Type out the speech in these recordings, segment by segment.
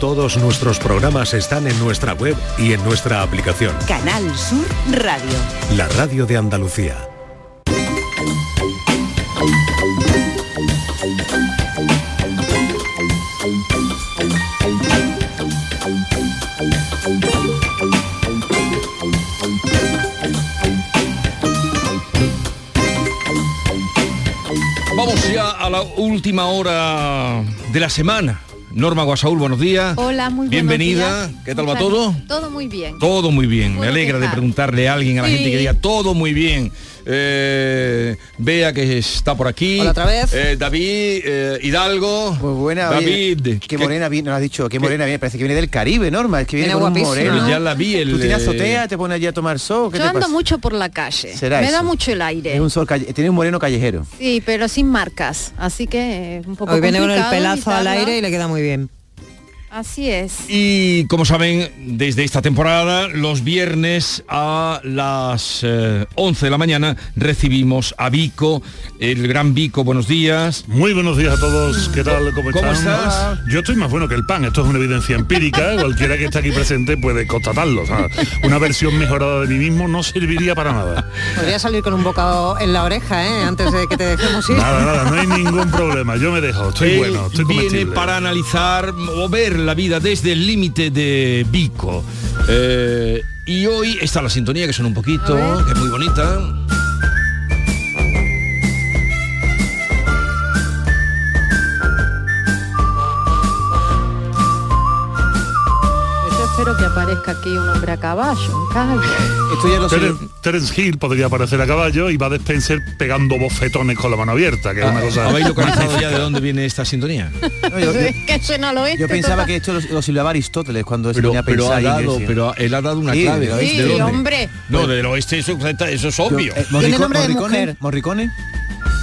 Todos nuestros programas están en nuestra web y en nuestra aplicación. Canal Sur Radio. La radio de Andalucía. Vamos ya a la última hora de la semana. Norma Guasaúl, buenos días. Hola, muy Bienvenida. días. ¿Qué tal va todo? Todo muy bien. Todo muy bien. Me alegra de preguntarle a alguien, a la Sí. gente que diga todo muy bien. Eh, Vea que está por aquí. Hola, otra vez. Eh, David eh, Hidalgo. Muy buena, oye, David. Qué morena viene, nos has dicho, qué morena viene, parece que viene del Caribe, Norma, es que viene con un moreno. Ya la vi el, Tú tienes eh, azotea, te pones allí a tomar sol, ¿qué Yo te ando pasa? mucho por la calle. Será Me da mucho el Es aire. un sol calle- tiene un moreno callejero. Sí, pero sin marcas. Así que un poco Hoy viene con el pelazo al aire y le queda muy bien. Así es. Y como saben, desde esta temporada, los viernes a las eh, 11 de la mañana recibimos a Vico, el gran Vico, buenos días. Muy buenos días a todos, ¿qué tal? ¿Cómo, ¿Cómo están? estás? Yo estoy más bueno que el pan, esto es una evidencia empírica, cualquiera que esté aquí presente puede constatarlo. o sea, una versión mejorada de mí mismo no serviría para nada. Podría salir con un bocado en la oreja, ¿eh? Antes de que te dejemos ir. Nada, nada, no hay ningún problema, yo me dejo, estoy Él bueno, estoy viene para analizar o ver la vida desde el límite de Vico. Eh, y hoy está la sintonía que suena un poquito, que es muy bonita. Aparezca aquí un hombre a caballo, un caballo. Esto ya lo sé. Tere- Terence Hill podría aparecer a caballo y va a Spencer pegando bofetones con la mano abierta, que es una cosa... ¿Habéis localizado ya de dónde viene esta sintonía? No, yo, yo- que suena al oeste. yo pensaba total. que esto lo, lo silbaba Aristóteles cuando se Pero, a pero, ha pensar y dado, pero él ha dado una Sí, clave. Sí, ¿De dónde? hombre. No, del oeste eso, eso es obvio. Yo- eh, Tiene nombre de Morricone, mujer. Morricone.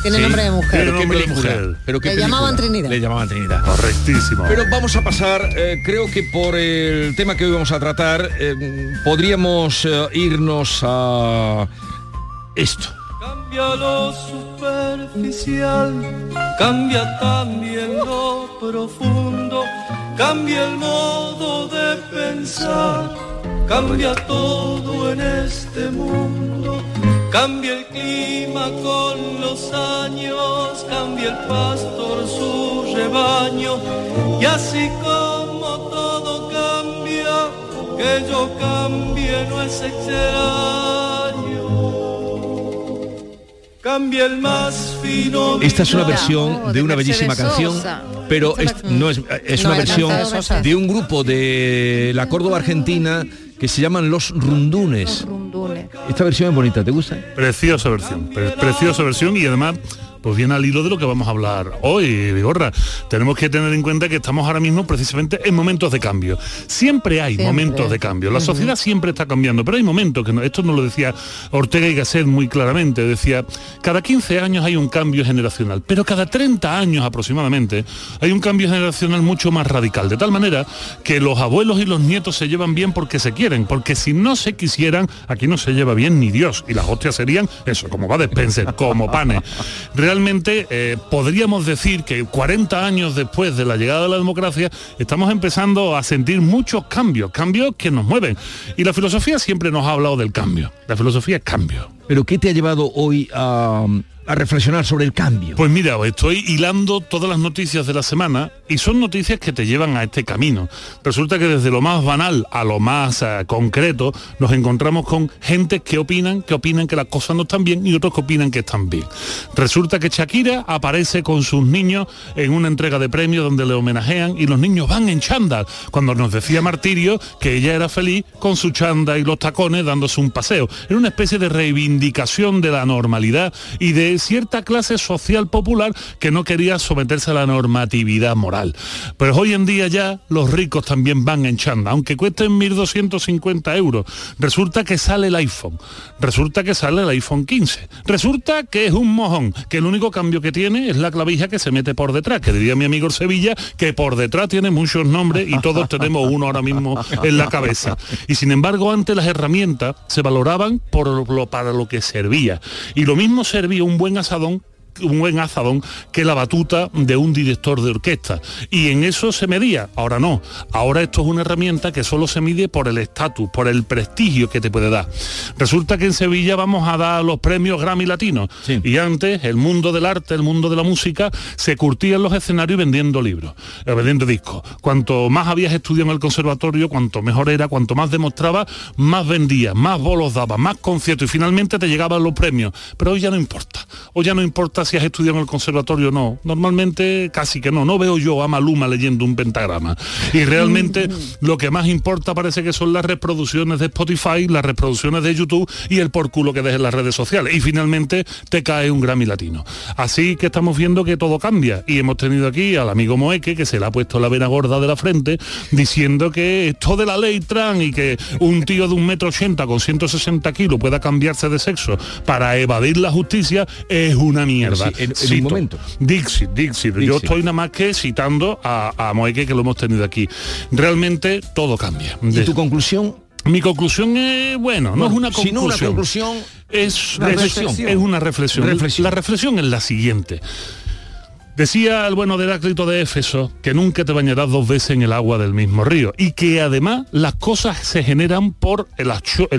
Tiene Sí. nombre de mujer. Tiene nombre de mujer. Pero qué Le película. llamaban Trinidad. Le llamaban Trinidad. Correctísimo. Pero vamos a pasar, eh, creo que por el tema que hoy vamos a tratar, eh, podríamos eh, irnos a esto. Cambia lo superficial, cambia también lo profundo, cambia el modo de pensar, cambia todo en este mundo, cambia el clima con los años, cambia el pastor su rebaño, y así como todo cambia, que yo cambie no es extraño. Cambia el más fino. Esta es una versión oh, de de una bellísima canción, pero es, no es, es No, una versión de un grupo de la Córdoba Argentina que se llaman Los Rundunes. Rundunes. Esta versión es bonita, ¿te gusta? Preciosa versión, pre- preciosa versión y además pues viene al hilo de lo que vamos a hablar hoy, Vigorra. Tenemos que tener en cuenta que estamos ahora mismo precisamente en momentos de cambio. Siempre hay Siempre. momentos de cambio. La sociedad siempre está cambiando, pero hay momentos que no, esto nos lo decía Ortega y Gasset muy claramente. Decía, cada 15 años hay un cambio generacional, pero cada 30 años aproximadamente hay un cambio generacional mucho más radical. De tal manera que los abuelos y los nietos se llevan bien porque se quieren, porque si no se quisieran, aquí no se lleva bien ni Dios. Y las hostias serían eso, como va de Spencer, como panes. Realmente eh, podríamos decir que 40 años después de la llegada de la democracia estamos empezando a sentir muchos cambios, cambios que nos mueven. Y la filosofía siempre nos ha hablado del cambio. La filosofía es cambio. Pero ¿qué te ha llevado hoy a, a reflexionar sobre el cambio? Pues mira, estoy hilando todas las noticias de la semana y son noticias que te llevan a este camino. Resulta que desde lo más banal a lo más eh, concreto nos encontramos con gente que opinan, que opinan que las cosas no están bien y otros que opinan que están bien. Resulta que Shakira aparece con sus niños en una entrega de premios donde le homenajean y los niños van en chándal, cuando nos decía Martirio que ella era feliz con su chándal y los tacones dándose un paseo. Era una especie de reivindicación de la normalidad y de cierta clase social popular que no quería someterse a la normatividad moral. Pero hoy en día ya los ricos también van en chándal, aunque cuesten 1.250 euros. Resulta que sale el iPhone, resulta que sale el iPhone 15, resulta que es un mojón, que el único cambio que tiene es la clavija que se mete por detrás, que diría mi amigo Sevilla, que por detrás tiene muchos nombres y todos tenemos uno ahora mismo en la cabeza. Y sin embargo, antes las herramientas se valoraban por lo, para lo que servía. Y lo mismo servía un buen asadón un buen azadón que la batuta de un director de orquesta. Y en eso se medía, ahora no. Ahora esto es una herramienta que solo se mide por el estatus, por el prestigio que te puede dar. Resulta que en Sevilla vamos a dar los premios Grammy Latinos. Y antes el mundo del arte, el mundo de la música, se curtía en los escenarios vendiendo libros, eh, vendiendo discos. Cuanto más habías estudiado en el conservatorio, cuanto mejor era, cuanto más demostraba, más vendía, más bolos daba, más conciertos y finalmente te llegaban los premios. Pero hoy ya no importa. Hoy ya no importa si has estudiado en el conservatorio o no. Normalmente casi que no. No veo yo a Maluma leyendo un pentagrama. Y realmente lo que más importa parece que son las reproducciones de Spotify, las reproducciones de YouTube y el por culo que dejes en las redes sociales. Y finalmente te cae un Grammy latino. Así que estamos viendo que todo cambia. Y hemos tenido aquí al amigo Moeque, que se le ha puesto la vena gorda de la frente, diciendo que esto de la ley trans y que un tío de un metro ochenta con 160 kilos pueda cambiarse de sexo para evadir la justicia es una mierda. Sí, en- en un momento. Dixit, Dixit. Yo estoy nada más que citando a, a Moeque que lo hemos tenido aquí. Realmente todo cambia. ¿Y De- tu conclusión? mi conclusión es, bueno, no es una si conclusión. no una conclusión, es, una reflexión. es una reflexión. Reflexión. La reflexión es la siguiente. Decía el bueno Heráclito de Éfeso que nunca te bañarás dos veces en el agua del mismo río y que además las cosas se generan por el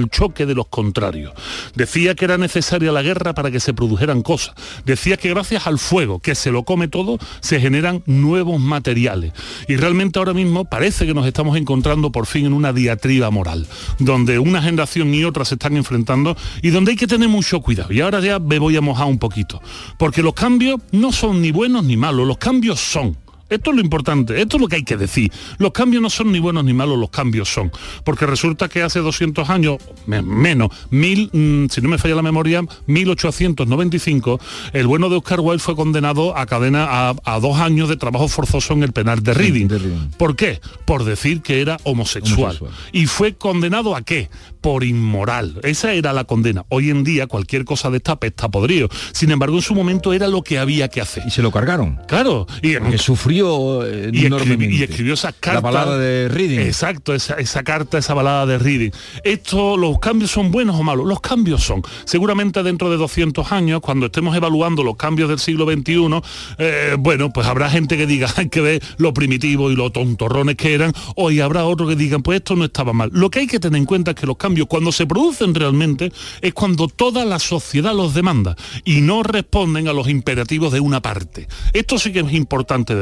choque de los contrarios. Decía que era necesaria la guerra para que se produjeran cosas. Decía que gracias al fuego, que se lo come todo, se generan nuevos materiales. Y realmente ahora mismo parece que nos estamos encontrando por fin en una diatriba moral, donde una generación y otra se están enfrentando y donde hay que tener mucho cuidado. Y ahora ya me voy a mojar un poquito, porque los cambios no son ni buenos ni malos, los cambios son. Esto es lo importante, esto es lo que hay que decir. Los cambios no son ni buenos ni malos, los cambios son. Porque resulta que hace 200 años, me- menos, mil, mm, si no me falla la memoria, 1895, el bueno de Oscar Wilde fue condenado a cadena a, a dos años de trabajo forzoso en el penal de Reading. de Reading. ¿Por qué? Por decir que era homosexual. Homosexual. ¿Y fue condenado a qué? Por inmoral. Esa era la condena. Hoy en día cualquier cosa de esta está podrido. Sin embargo, en su momento era lo que había que hacer. y se lo cargaron. Claro. Y, Que sufrió eh, y, escribi- enormemente. y escribió esa carta. La balada de Reading. Exacto, esa, esa carta, esa balada de Reading. Esto, los cambios son buenos o malos. Los cambios son. Seguramente dentro de 200 años, cuando estemos evaluando los cambios del siglo XXI, eh, bueno, pues habrá gente que diga, hay que ver lo primitivo y lo tontorrones que eran, o y habrá otro que digan, pues esto no estaba mal. Lo que hay que tener en cuenta es que los cambios, cuando se producen realmente, es cuando toda la sociedad los demanda y no responden a los imperativos de una parte. Esto sí que es importante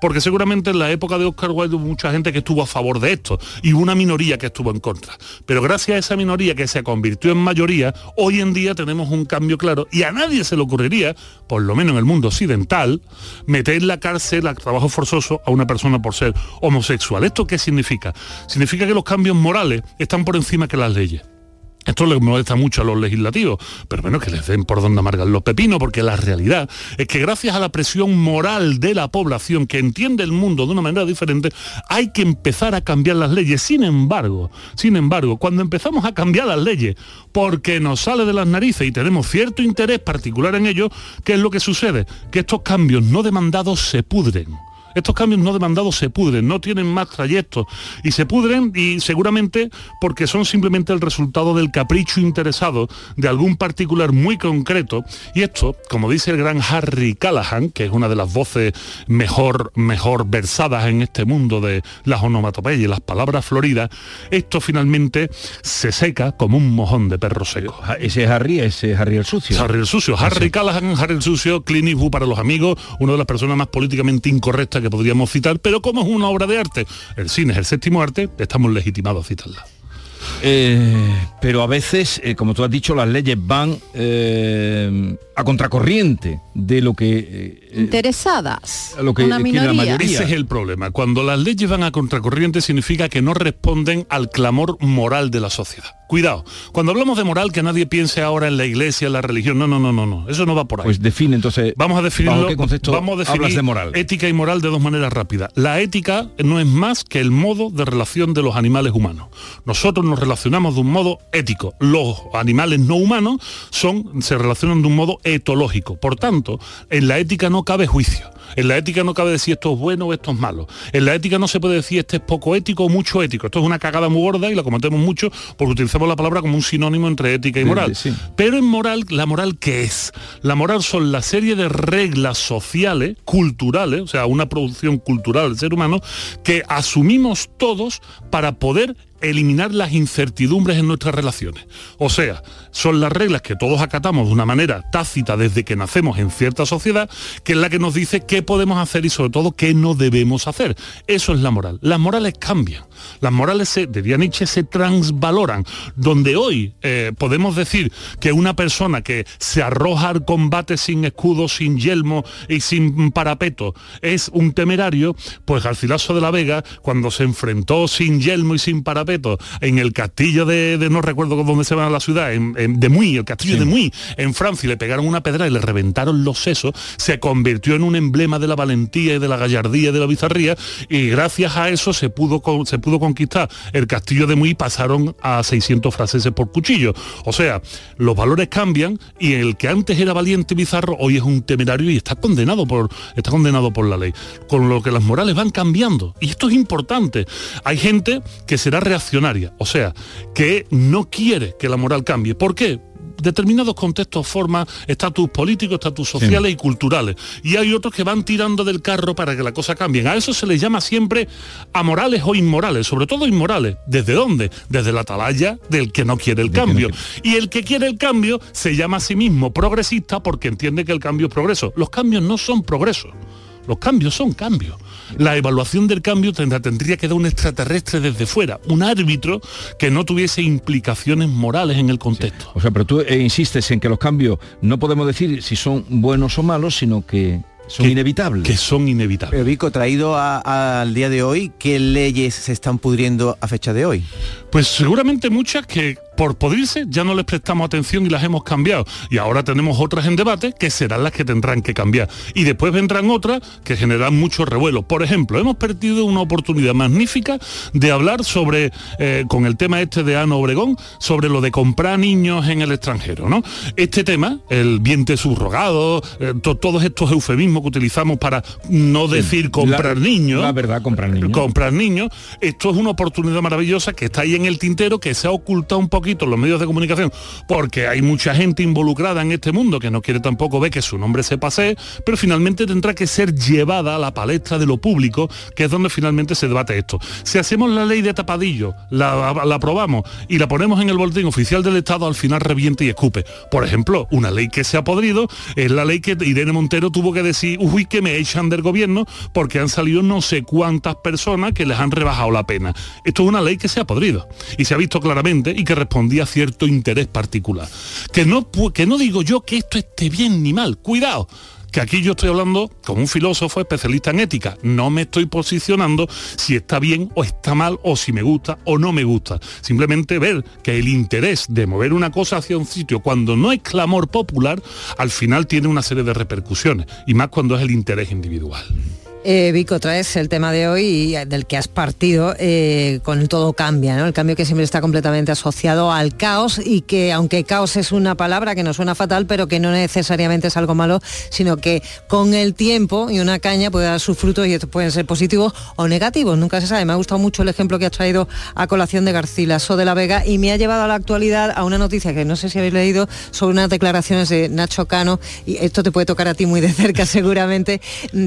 porque seguramente en la época de Oscar Wilde hubo mucha gente que estuvo a favor de esto y una minoría que estuvo en contra. Pero gracias a esa minoría que se convirtió en mayoría, hoy en día tenemos un cambio claro y a nadie se le ocurriría, por lo menos en el mundo occidental, meter en la cárcel a trabajo forzoso a una persona por ser homosexual. ¿Esto qué significa? Significa que los cambios morales están por encima que las leyes. Esto le molesta mucho a los legislativos, pero bueno, que les den por donde amargan los pepinos, porque la realidad es que gracias a la presión moral de la población que entiende el mundo de una manera diferente, hay que empezar a cambiar las leyes. Sin embargo, sin embargo, cuando empezamos a cambiar las leyes porque nos sale de las narices y tenemos cierto interés particular en ello, ¿qué es lo que sucede? Que estos cambios no demandados se pudren. Estos cambios no demandados se pudren, no tienen más trayectos y se pudren y seguramente porque son simplemente el resultado del capricho interesado de algún particular muy concreto y esto, como dice el gran Harry Callahan, que es una de las voces mejor, mejor versadas en este mundo de las onomatopeyas y las palabras floridas, esto finalmente se seca como un mojón de perro seco. Ese es Harry, ese es Harry el sucio. Harry el Sucio. Harry Callahan, Harry el Sucio, Clint Eastwood para los amigos, una de las personas más políticamente incorrectas que podríamos citar, pero como es una obra de arte, el cine es el séptimo arte, estamos legitimados a citarla. Eh, pero a veces, eh, como tú has dicho, las leyes van eh, a contracorriente de lo que... eh, eh, Interesadas. lo que una la minoría. mayoría. Ese es el problema. Cuando las leyes van a contracorriente significa que no responden al clamor moral de la sociedad. Cuidado, cuando hablamos de moral, que nadie piense ahora en la iglesia, en la religión. No, no, no, no, no. Eso no va por ahí. pues define entonces... Vamos a definirlo. ¿bajo qué concepto vamos a definir hablas de moral? ética y moral de dos maneras rápidas. La ética no es más que el modo de relación de los animales humanos. Nosotros nos relacionamos de un modo ético. Los animales no humanos son, se relacionan de un modo etológico. Por tanto, en la ética no cabe juicio. En la ética no cabe decir esto es bueno o esto es malo. En la ética no se puede decir este es poco ético o mucho ético. Esto es una cagada muy gorda y la cometemos mucho porque utilizamos la palabra como un sinónimo entre ética y moral. Sí. Pero en moral, ¿la moral qué es? La moral son la serie de reglas sociales, culturales, o sea, una producción cultural del ser humano, que asumimos todos para poder eliminar las incertidumbres en nuestras relaciones. O sea, son las reglas que todos acatamos de una manera tácita desde que nacemos en cierta sociedad, que es la que nos dice qué podemos hacer y sobre todo qué no debemos hacer. Eso es la moral. Las morales cambian. Las morales, se, diría Nietzsche, se transvaloran. Donde hoy eh, podemos decir que una persona que se arroja al combate sin escudo, sin yelmo y sin parapeto es un temerario, pues Garcilaso de la Vega, cuando se enfrentó sin yelmo y sin parapeto, en el castillo de, de no recuerdo dónde se va a la ciudad, en, en, de Muy, el castillo Sí. de Muy, en Francia, y le pegaron una pedra y le reventaron los sesos, se convirtió en un emblema de la valentía y de la gallardía y de la bizarría, y gracias a eso se pudo, se pudo conquistar el castillo de Muy pasaron a 600 franceses por cuchillo. O sea, los valores cambian y el que antes era valiente bizarro hoy es un temerario y está condenado por, está condenado por la ley. Con lo que las morales van cambiando. Y esto es importante. Hay gente que será reaccionaria, o sea, que no quiere que la moral cambie. ¿Por qué? Determinados contextos forman estatus políticos, estatus sociales y culturales. Y hay otros que van tirando del carro para que la cosa cambie. A eso se les llama siempre amorales o inmorales, sobre todo inmorales. ¿Desde dónde? Desde la atalaya del que no quiere el cambio. Y el que quiere el cambio se llama a sí mismo progresista porque entiende que el cambio es progreso. Los cambios no son progreso. Los cambios son cambios. La evaluación del cambio tendrá, tendría que dar un extraterrestre desde fuera, un árbitro que no tuviese implicaciones morales en el contexto. O sea, pero tú eh, insistes en que los cambios no podemos decir si son buenos o malos, sino que son Que- inevitables. Que son inevitables. Pero Vico, traído a- al día de hoy, ¿qué leyes se están pudriendo a fecha de hoy? Pues seguramente muchas que por podrirse ya no les prestamos atención y las hemos cambiado. Y ahora tenemos otras en debate que serán las que tendrán que cambiar. Y después vendrán otras que generarán mucho revuelo. Por ejemplo, hemos perdido una oportunidad magnífica de hablar sobre, eh, con el tema este de Ana Obregón, sobre lo de comprar niños en el extranjero. ¿no? Este tema, el vientre subrogado, eh, to- todos estos eufemismos que utilizamos para no decir comprar La- niños. La verdad, comprar niños. comprar niños. Esto es una oportunidad maravillosa que está ahí en el tintero, que se ha ocultado un poquito los medios de comunicación, porque hay mucha gente involucrada en este mundo que no quiere tampoco ver que su nombre se pase, pero finalmente tendrá que ser llevada a la palestra de lo público, que es donde finalmente se debate esto. Si hacemos la ley de tapadillo, la, la aprobamos y la ponemos en el boletín oficial del Estado, al final reviente y escupe. Por ejemplo, una ley que se ha podrido es la ley que Irene Montero tuvo que decir, uy, que me echan del gobierno porque han salido no sé cuántas personas que les han rebajado la pena. Esto es una ley que se ha podrido y se ha visto claramente y que respondía a cierto interés particular. Que no, que no digo yo que esto esté bien ni mal, cuidado. Que aquí yo estoy hablando como un filósofo especialista en ética. No me estoy posicionando si está bien o está mal o si me gusta o no me gusta. Simplemente ver que el interés de mover una cosa hacia un sitio cuando no es clamor popular, al final tiene una serie de repercusiones. Y más cuando es el interés individual. Eh, Vico, traes el tema de hoy y del que has partido eh, con todo cambia. El cambio que siempre está completamente asociado al caos y que aunque caos es una palabra que nos suena fatal, pero que no necesariamente es algo malo, sino que con el tiempo y una caña puede dar sus frutos y estos pueden ser positivos o negativos, nunca se sabe. Me ha gustado mucho el ejemplo que has traído a colación de Garcilaso de la Vega y me ha llevado a la actualidad a una noticia que no sé si habéis leído sobre unas declaraciones de Nacho Cano y esto te puede tocar a ti muy de cerca seguramente,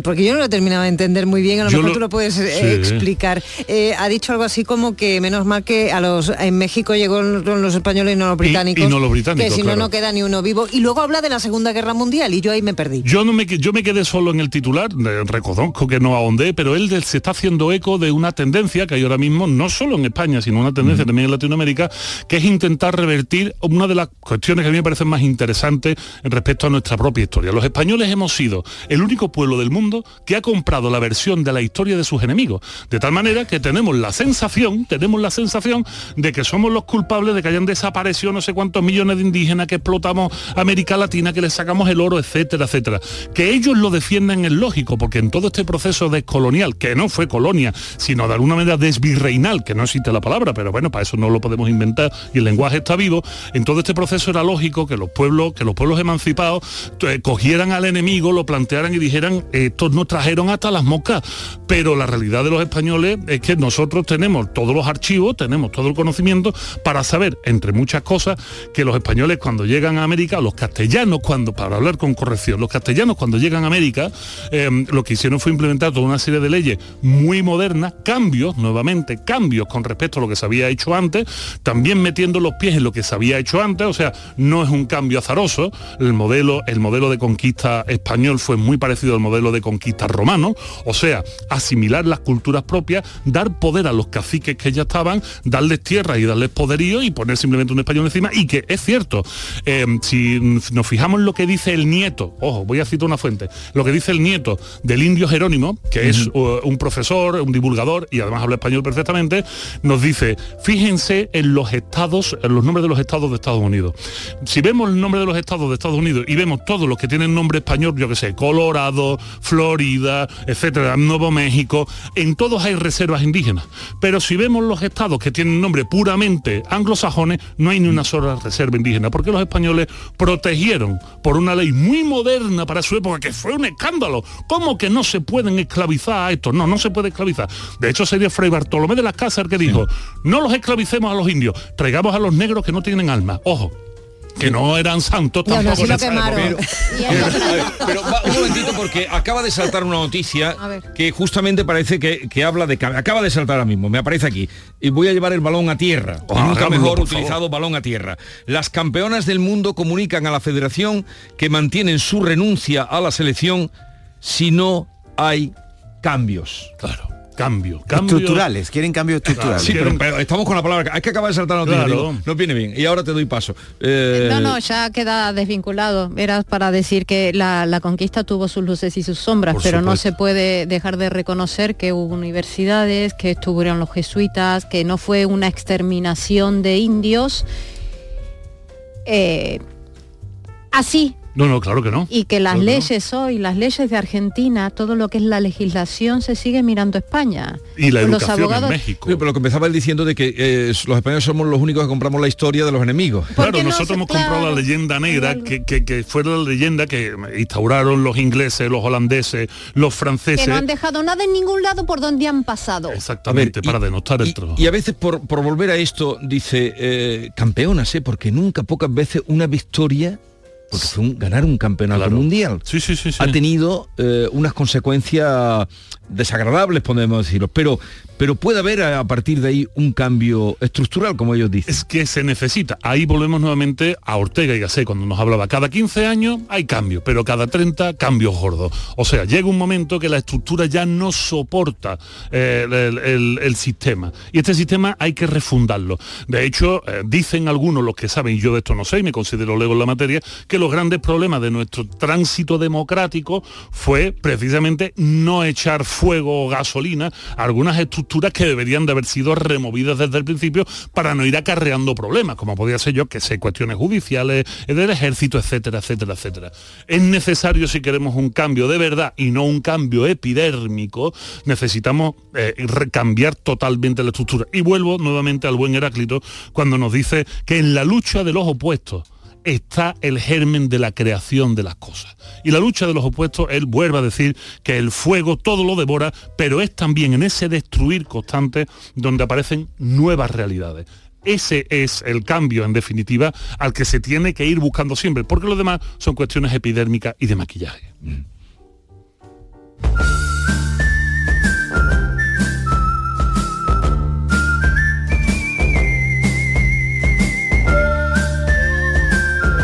porque yo no lo he terminado de entender muy bien, a lo Yo mejor lo- tú lo puedes eh, Sí. explicar. Eh, ha dicho algo así como que menos mal que a los en México llegó los españoles y no los Y- y británicos, no los británicos, que si claro. no no queda ni uno vivo y luego habla de la Segunda Guerra Mundial y yo ahí me perdí. Yo no me yo me quedé solo en el titular, eh, reconozco que no ahondé, pero él se está haciendo eco de una tendencia que hay ahora mismo, no solo en España, sino una tendencia también en Latinoamérica, que es intentar revertir una de las cuestiones que a mí me parecen más interesantes respecto a nuestra propia historia. Los españoles hemos sido el único pueblo del mundo que ha comprado la versión de la historia de sus enemigos. De tal manera que tenemos la sensación, tenemos la sensación de que somos los culpables de que hayan desaparecido no sé cuántos millones de indígenas, que explotamos América Latina, que les sacamos el oro, etcétera, etcétera. Que ellos lo defiendan es lógico, porque en todo este proceso descolonial, que no fue colonia, sino de alguna manera desvirreinal, que no existe la palabra, pero bueno, para eso no lo podemos inventar y el lenguaje está vivo, en todo este proceso era lógico que los pueblos, que los pueblos emancipados eh, cogieran al enemigo, lo plantearan y dijeran, estos nos trajeron hasta las moscas. Pero la realidad de los españoles es que nosotros tenemos todos los archivos, tenemos todo el conocimiento para saber, entre muchas cosas, que los españoles cuando llegan a América, los castellanos cuando, para hablar con corrección, los castellanos cuando llegan a América, eh, lo que hicieron fue implementar toda una serie de leyes muy modernas, cambios, nuevamente, cambios con respecto a lo que se había hecho antes, también metiendo los pies en lo que se había hecho antes, o sea, no es un cambio azaroso, el modelo, el modelo de conquista español fue muy parecido al modelo de conquista romano, o sea, asimilar las culturas propias, dar poder a los caciques que ya estaban, darles tierra y darles poderío y poner simplemente un español encima, y que es cierto, eh, si nos fijamos en lo que dice el nieto, ojo, voy a citar una fuente, lo que dice el nieto del indio Jerónimo, que es uh, un profesor, un divulgador y además habla español perfectamente, nos dice, fíjense en los estados, en los nombres de los estados de Estados Unidos. Si vemos el nombre de los estados de Estados Unidos y vemos todos los que tienen nombre español, yo que sé, Colorado, Florida, etcétera, Nuevo México, en todos hay reservas indígenas. Pero si vemos los estados que tienen nombre puramente anglosajones, no hay ni una sola reserva indígena, porque los españoles protegieron por una ley muy moderna para su época, que fue un escándalo. ¿Cómo que no se pueden esclavizar a estos? No, no se puede esclavizar. De hecho, sería Fray Bartolomé de las Casas el que dijo, no los esclavicemos a los indios, traigamos a los negros que no tienen alma. Ojo, que no eran santos tampoco. lo. Pero, pero va, un momentito porque acaba de saltar una noticia que justamente parece que, que habla de acaba de saltar ahora mismo me aparece aquí. Y voy a llevar el balón a tierra. Oh, Y nunca mejor utilizado balón a tierra. Las campeonas del mundo comunican a la federación que mantienen su renuncia a la selección si no hay cambios. Claro, cambio, cambio. Estructurales, quieren cambios estructurales. Sí, pero, pero estamos con la palabra. Es que acaba de saltar la noticia. Claro. digo, no viene bien. Y ahora te doy paso. Eh, No, no, ya queda desvinculado. Era para decir que la, la conquista tuvo sus luces y sus sombras, Por pero no se puede dejar de reconocer que hubo universidades, que estuvieron los jesuitas, que no fue una exterminación de indios. eh, así, No, no, claro que no. y que las Claro que no. leyes hoy, las leyes de Argentina, todo lo que es la legislación se sigue mirando a España. Y la Los educación en abogados- México. Sí, pero lo que empezaba él diciendo de que eh, los españoles somos los únicos que compramos la historia de los enemigos. Claro, no nosotros se- hemos comprado la leyenda negra, que, que, que fue la leyenda que instauraron los ingleses, los holandeses, los franceses. que no han dejado nada en ningún lado por donde han pasado. Exactamente, y- para denostar el y, trabajo. y a veces por, por volver a esto, dice, eh, campeonas, ¿eh? porque nunca, pocas veces una victoria, porque fue un- ganar un campeonato Claro. mundial, Sí, sí, sí, sí. ha tenido eh, unas consecuencias desagradables, podemos decirlo, pero, pero puede haber a, partir de ahí un cambio estructural, como ellos dicen. Es que se necesita. Ahí volvemos nuevamente a Ortega y Gasset cuando nos hablaba. Cada 15 años hay cambios, pero cada 30 cambios gordos. O sea, llega un momento que la estructura ya no soporta eh, el, el- sistema. Y este sistema hay que refundarlo. De hecho, eh, dicen algunos, los que saben, yo de esto no sé, y me considero lego en la materia, que los grandes problemas de nuestro tránsito democrático fue precisamente no echar fuego o gasolina algunas estructuras que deberían de haber sido removidas desde el principio para no ir acarreando problemas, como podría ser yo, que sé, cuestiones judiciales, eh, del ejército, etcétera, etcétera, etcétera. Es necesario si queremos un cambio de verdad y no un cambio epidérmico, necesitamos eh, recambiar totalmente la estructura. Y vuelvo nuevamente al buen Heráclito cuando nos dice que en la lucha de los opuestos, está el germen de la creación de las cosas. Y la lucha de los opuestos, él vuelve a decir que el fuego todo lo devora, pero es también en ese destruir constante donde aparecen nuevas realidades. Ese es el cambio, en definitiva, al que se tiene que ir buscando siempre, porque lo demás son cuestiones epidérmicas y de maquillaje.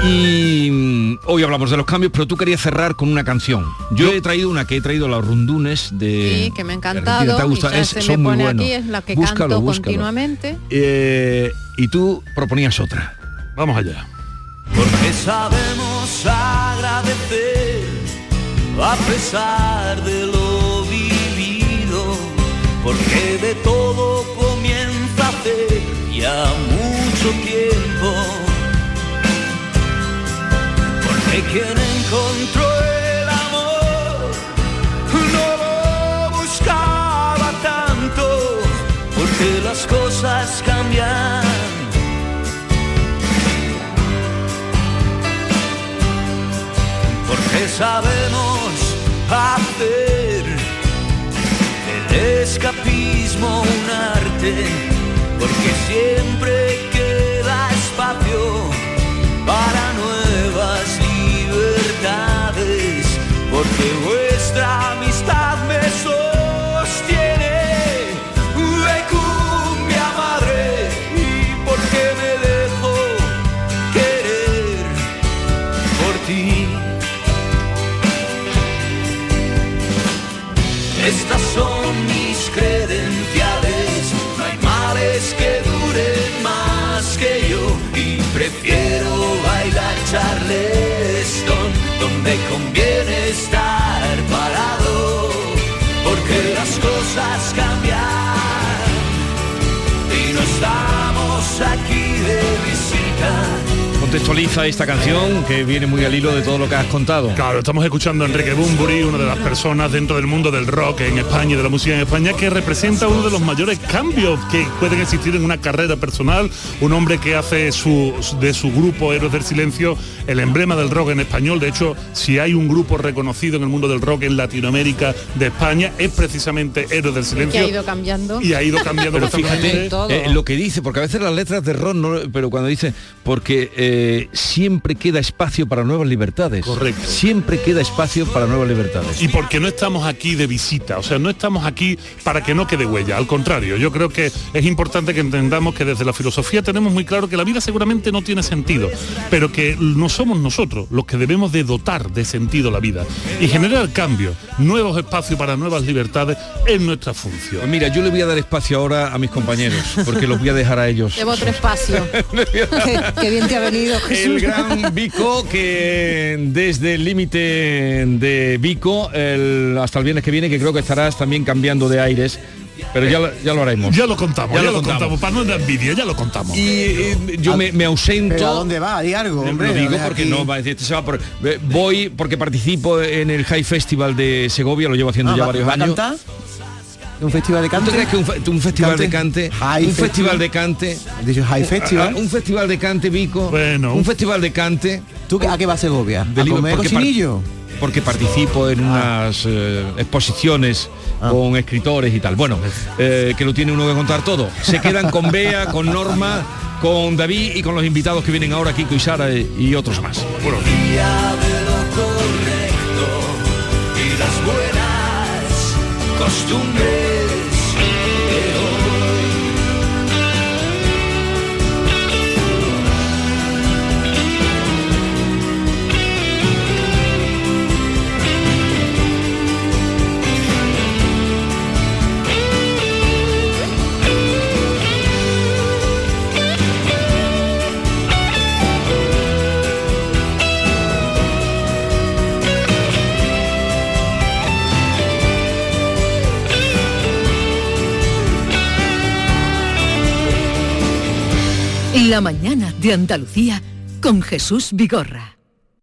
Y mm, hoy hablamos de los cambios, pero tú querías cerrar con una canción. Yo, he traído una que he traído los rundunes de... Sí, que me ha encantado. ¿Te gusta? Es- se son me muy pone buenos. aquí, es la que Búscalo, canto búscalo. continuamente. Eh, y tú proponías otra. Vamos allá. porque sabemos agradecer a pesar de lo vivido. porque de todo comienza hace ya mucho tiempo. Quien encontró el amor no lo buscaba tanto, porque las cosas cambian. Porque sabemos hacer del escapismo un arte, porque siempre queda espacio para vuestra amistad me sostiene. De cumbia madre y porque me dejo querer por ti. Estas son mis credenciales, no hay males que duren más que yo y prefiero bailar charleston donde conviene estar Contextualiza esta canción que viene muy al hilo de todo lo que has contado. Claro, estamos escuchando a Enrique Bumburi, una de las personas dentro del mundo del rock en España y de la música en España, que representa uno de los mayores cambios que pueden existir en una carrera personal. Un hombre que hace su, de su grupo Héroes del Silencio el emblema del rock en español. De hecho, si hay un grupo reconocido en el mundo del rock en Latinoamérica de España, es precisamente Héroes del Silencio. ha ido cambiando. Y ha ido cambiando Pero fíjate eh, lo que dice, porque a veces las letras de rock, no, pero cuando dice, porque eh, siempre queda espacio para nuevas libertades. Correcto. Siempre queda espacio para nuevas libertades. y porque no estamos aquí de visita, o sea, no estamos aquí para que no quede huella, al contrario, yo creo que es importante que entendamos que desde la filosofía tenemos muy claro que la vida seguramente no tiene sentido, pero que no somos nosotros los que debemos de dotar de sentido la vida y generar cambio, nuevos espacios para nuevas libertades es nuestra función. Pues mira, yo le voy a dar espacio ahora a mis compañeros, porque los voy a dejar a ellos. Llevo otro espacio. qué bien te ha venido, El Jesús. gran Vico que desde el límite de Vico el- hasta el viernes que viene, que creo que estarás también cambiando de aires, pero ya, lo- ya lo haremos. Ya lo contamos, ya, Ya lo lo contamos. contamos, para no dar envidia, ya lo contamos. Y yo me, me ausento. ¿Pero a dónde va? Di algo, hombre. lo digo deja porque aquí. no va a decir, este se va por- eh, voy porque participo en el High Festival de Segovia, lo llevo haciendo Ah, ya ¿va- varios va a años. cantar? ¿Un festival de ¿Tú cante? crees que un, fe- un festival Cante. de cante, High un Festival. festival de cante, dicho High Festival. ah, un festival de cante, Vico, Bueno. un festival de cante, ¿Tú a qué vas a Segovia? de ¿A comer porque par- porque participo en unas eh, exposiciones Ah. con escritores y tal. Bueno, eh, que lo tiene uno que contar todo. Se quedan con Bea, con Norma, con David y con los invitados que vienen ahora, Kiko y Sara y, y otros más. Bueno, buenas La mañana de Andalucía con Jesús Vigorra.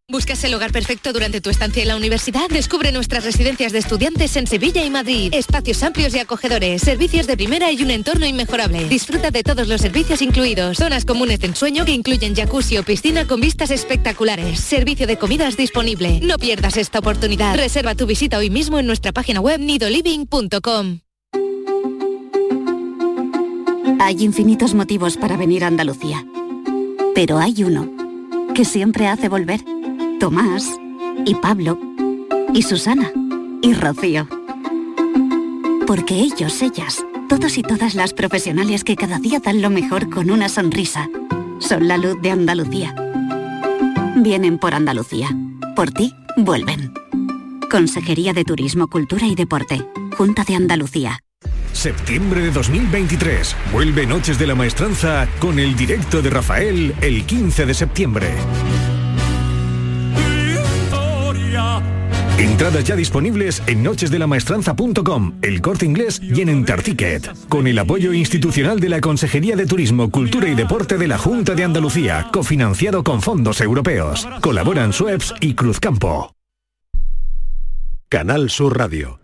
¿Buscas el hogar perfecto durante tu estancia en la universidad? Descubre nuestras residencias de estudiantes en Sevilla y Madrid. Espacios amplios y acogedores, servicios de primera y un entorno inmejorable. Disfruta de todos los servicios incluidos. Zonas comunes de ensueño que incluyen jacuzzi o piscina con vistas espectaculares. Servicio de comidas disponible. No pierdas esta oportunidad. Reserva tu visita hoy mismo en nuestra página web nidoliving.com. Hay infinitos motivos para venir a Andalucía. Pero hay uno que siempre hace volver. Tomás y Pablo y Susana y Rocío. Porque ellos, ellas, todos y todas las profesionales que cada día dan lo mejor con una sonrisa, son la luz de Andalucía. Vienen por Andalucía. Por ti, vuelven. Consejería de Turismo, Cultura y Deporte. Junta de Andalucía. Septiembre de 2023. Vuelve Noches de la Maestranza con el directo de Rafael el 15 de septiembre. Entradas ya disponibles en nochesdelamaestranza.com, El Corte Inglés y en Entarticket. Con el apoyo institucional de la Consejería de Turismo, Cultura y Deporte de la Junta de Andalucía, cofinanciado con fondos europeos. Colaboran Sueps y Cruzcampo. Canal Sur Radio.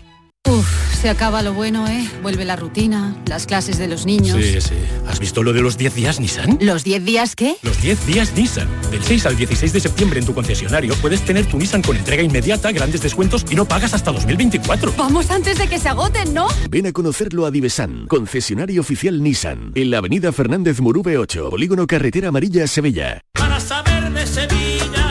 Uf, se acaba lo bueno, ¿eh? Vuelve la rutina, las clases de los niños. Sí, sí. ¿Has visto lo de los 10 días Nissan? ¿Los 10 días qué? Los 10 días Nissan. Del 6 al 16 de septiembre en tu concesionario puedes tener tu Nissan con entrega inmediata, grandes descuentos y no pagas hasta 2024. Vamos antes de que se agoten, ¿no? Ven a conocerlo a Divesan, concesionario oficial Nissan, en la avenida Fernández Murube 8, Polígono Carretera Amarilla, Sevilla. Para saber de Sevilla,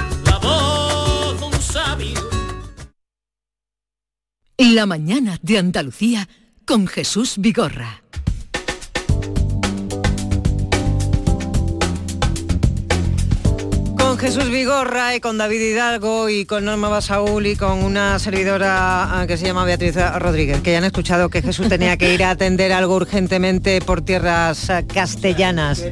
La mañana de Andalucía con Jesús Vigorra. Con Jesús Vigorra y con David Hidalgo y con Norma Basaúl y con una servidora ah, que se llama Beatriz Rodríguez, que ya han escuchado que Jesús tenía que ir a atender algo urgentemente por tierras ah, castellanas.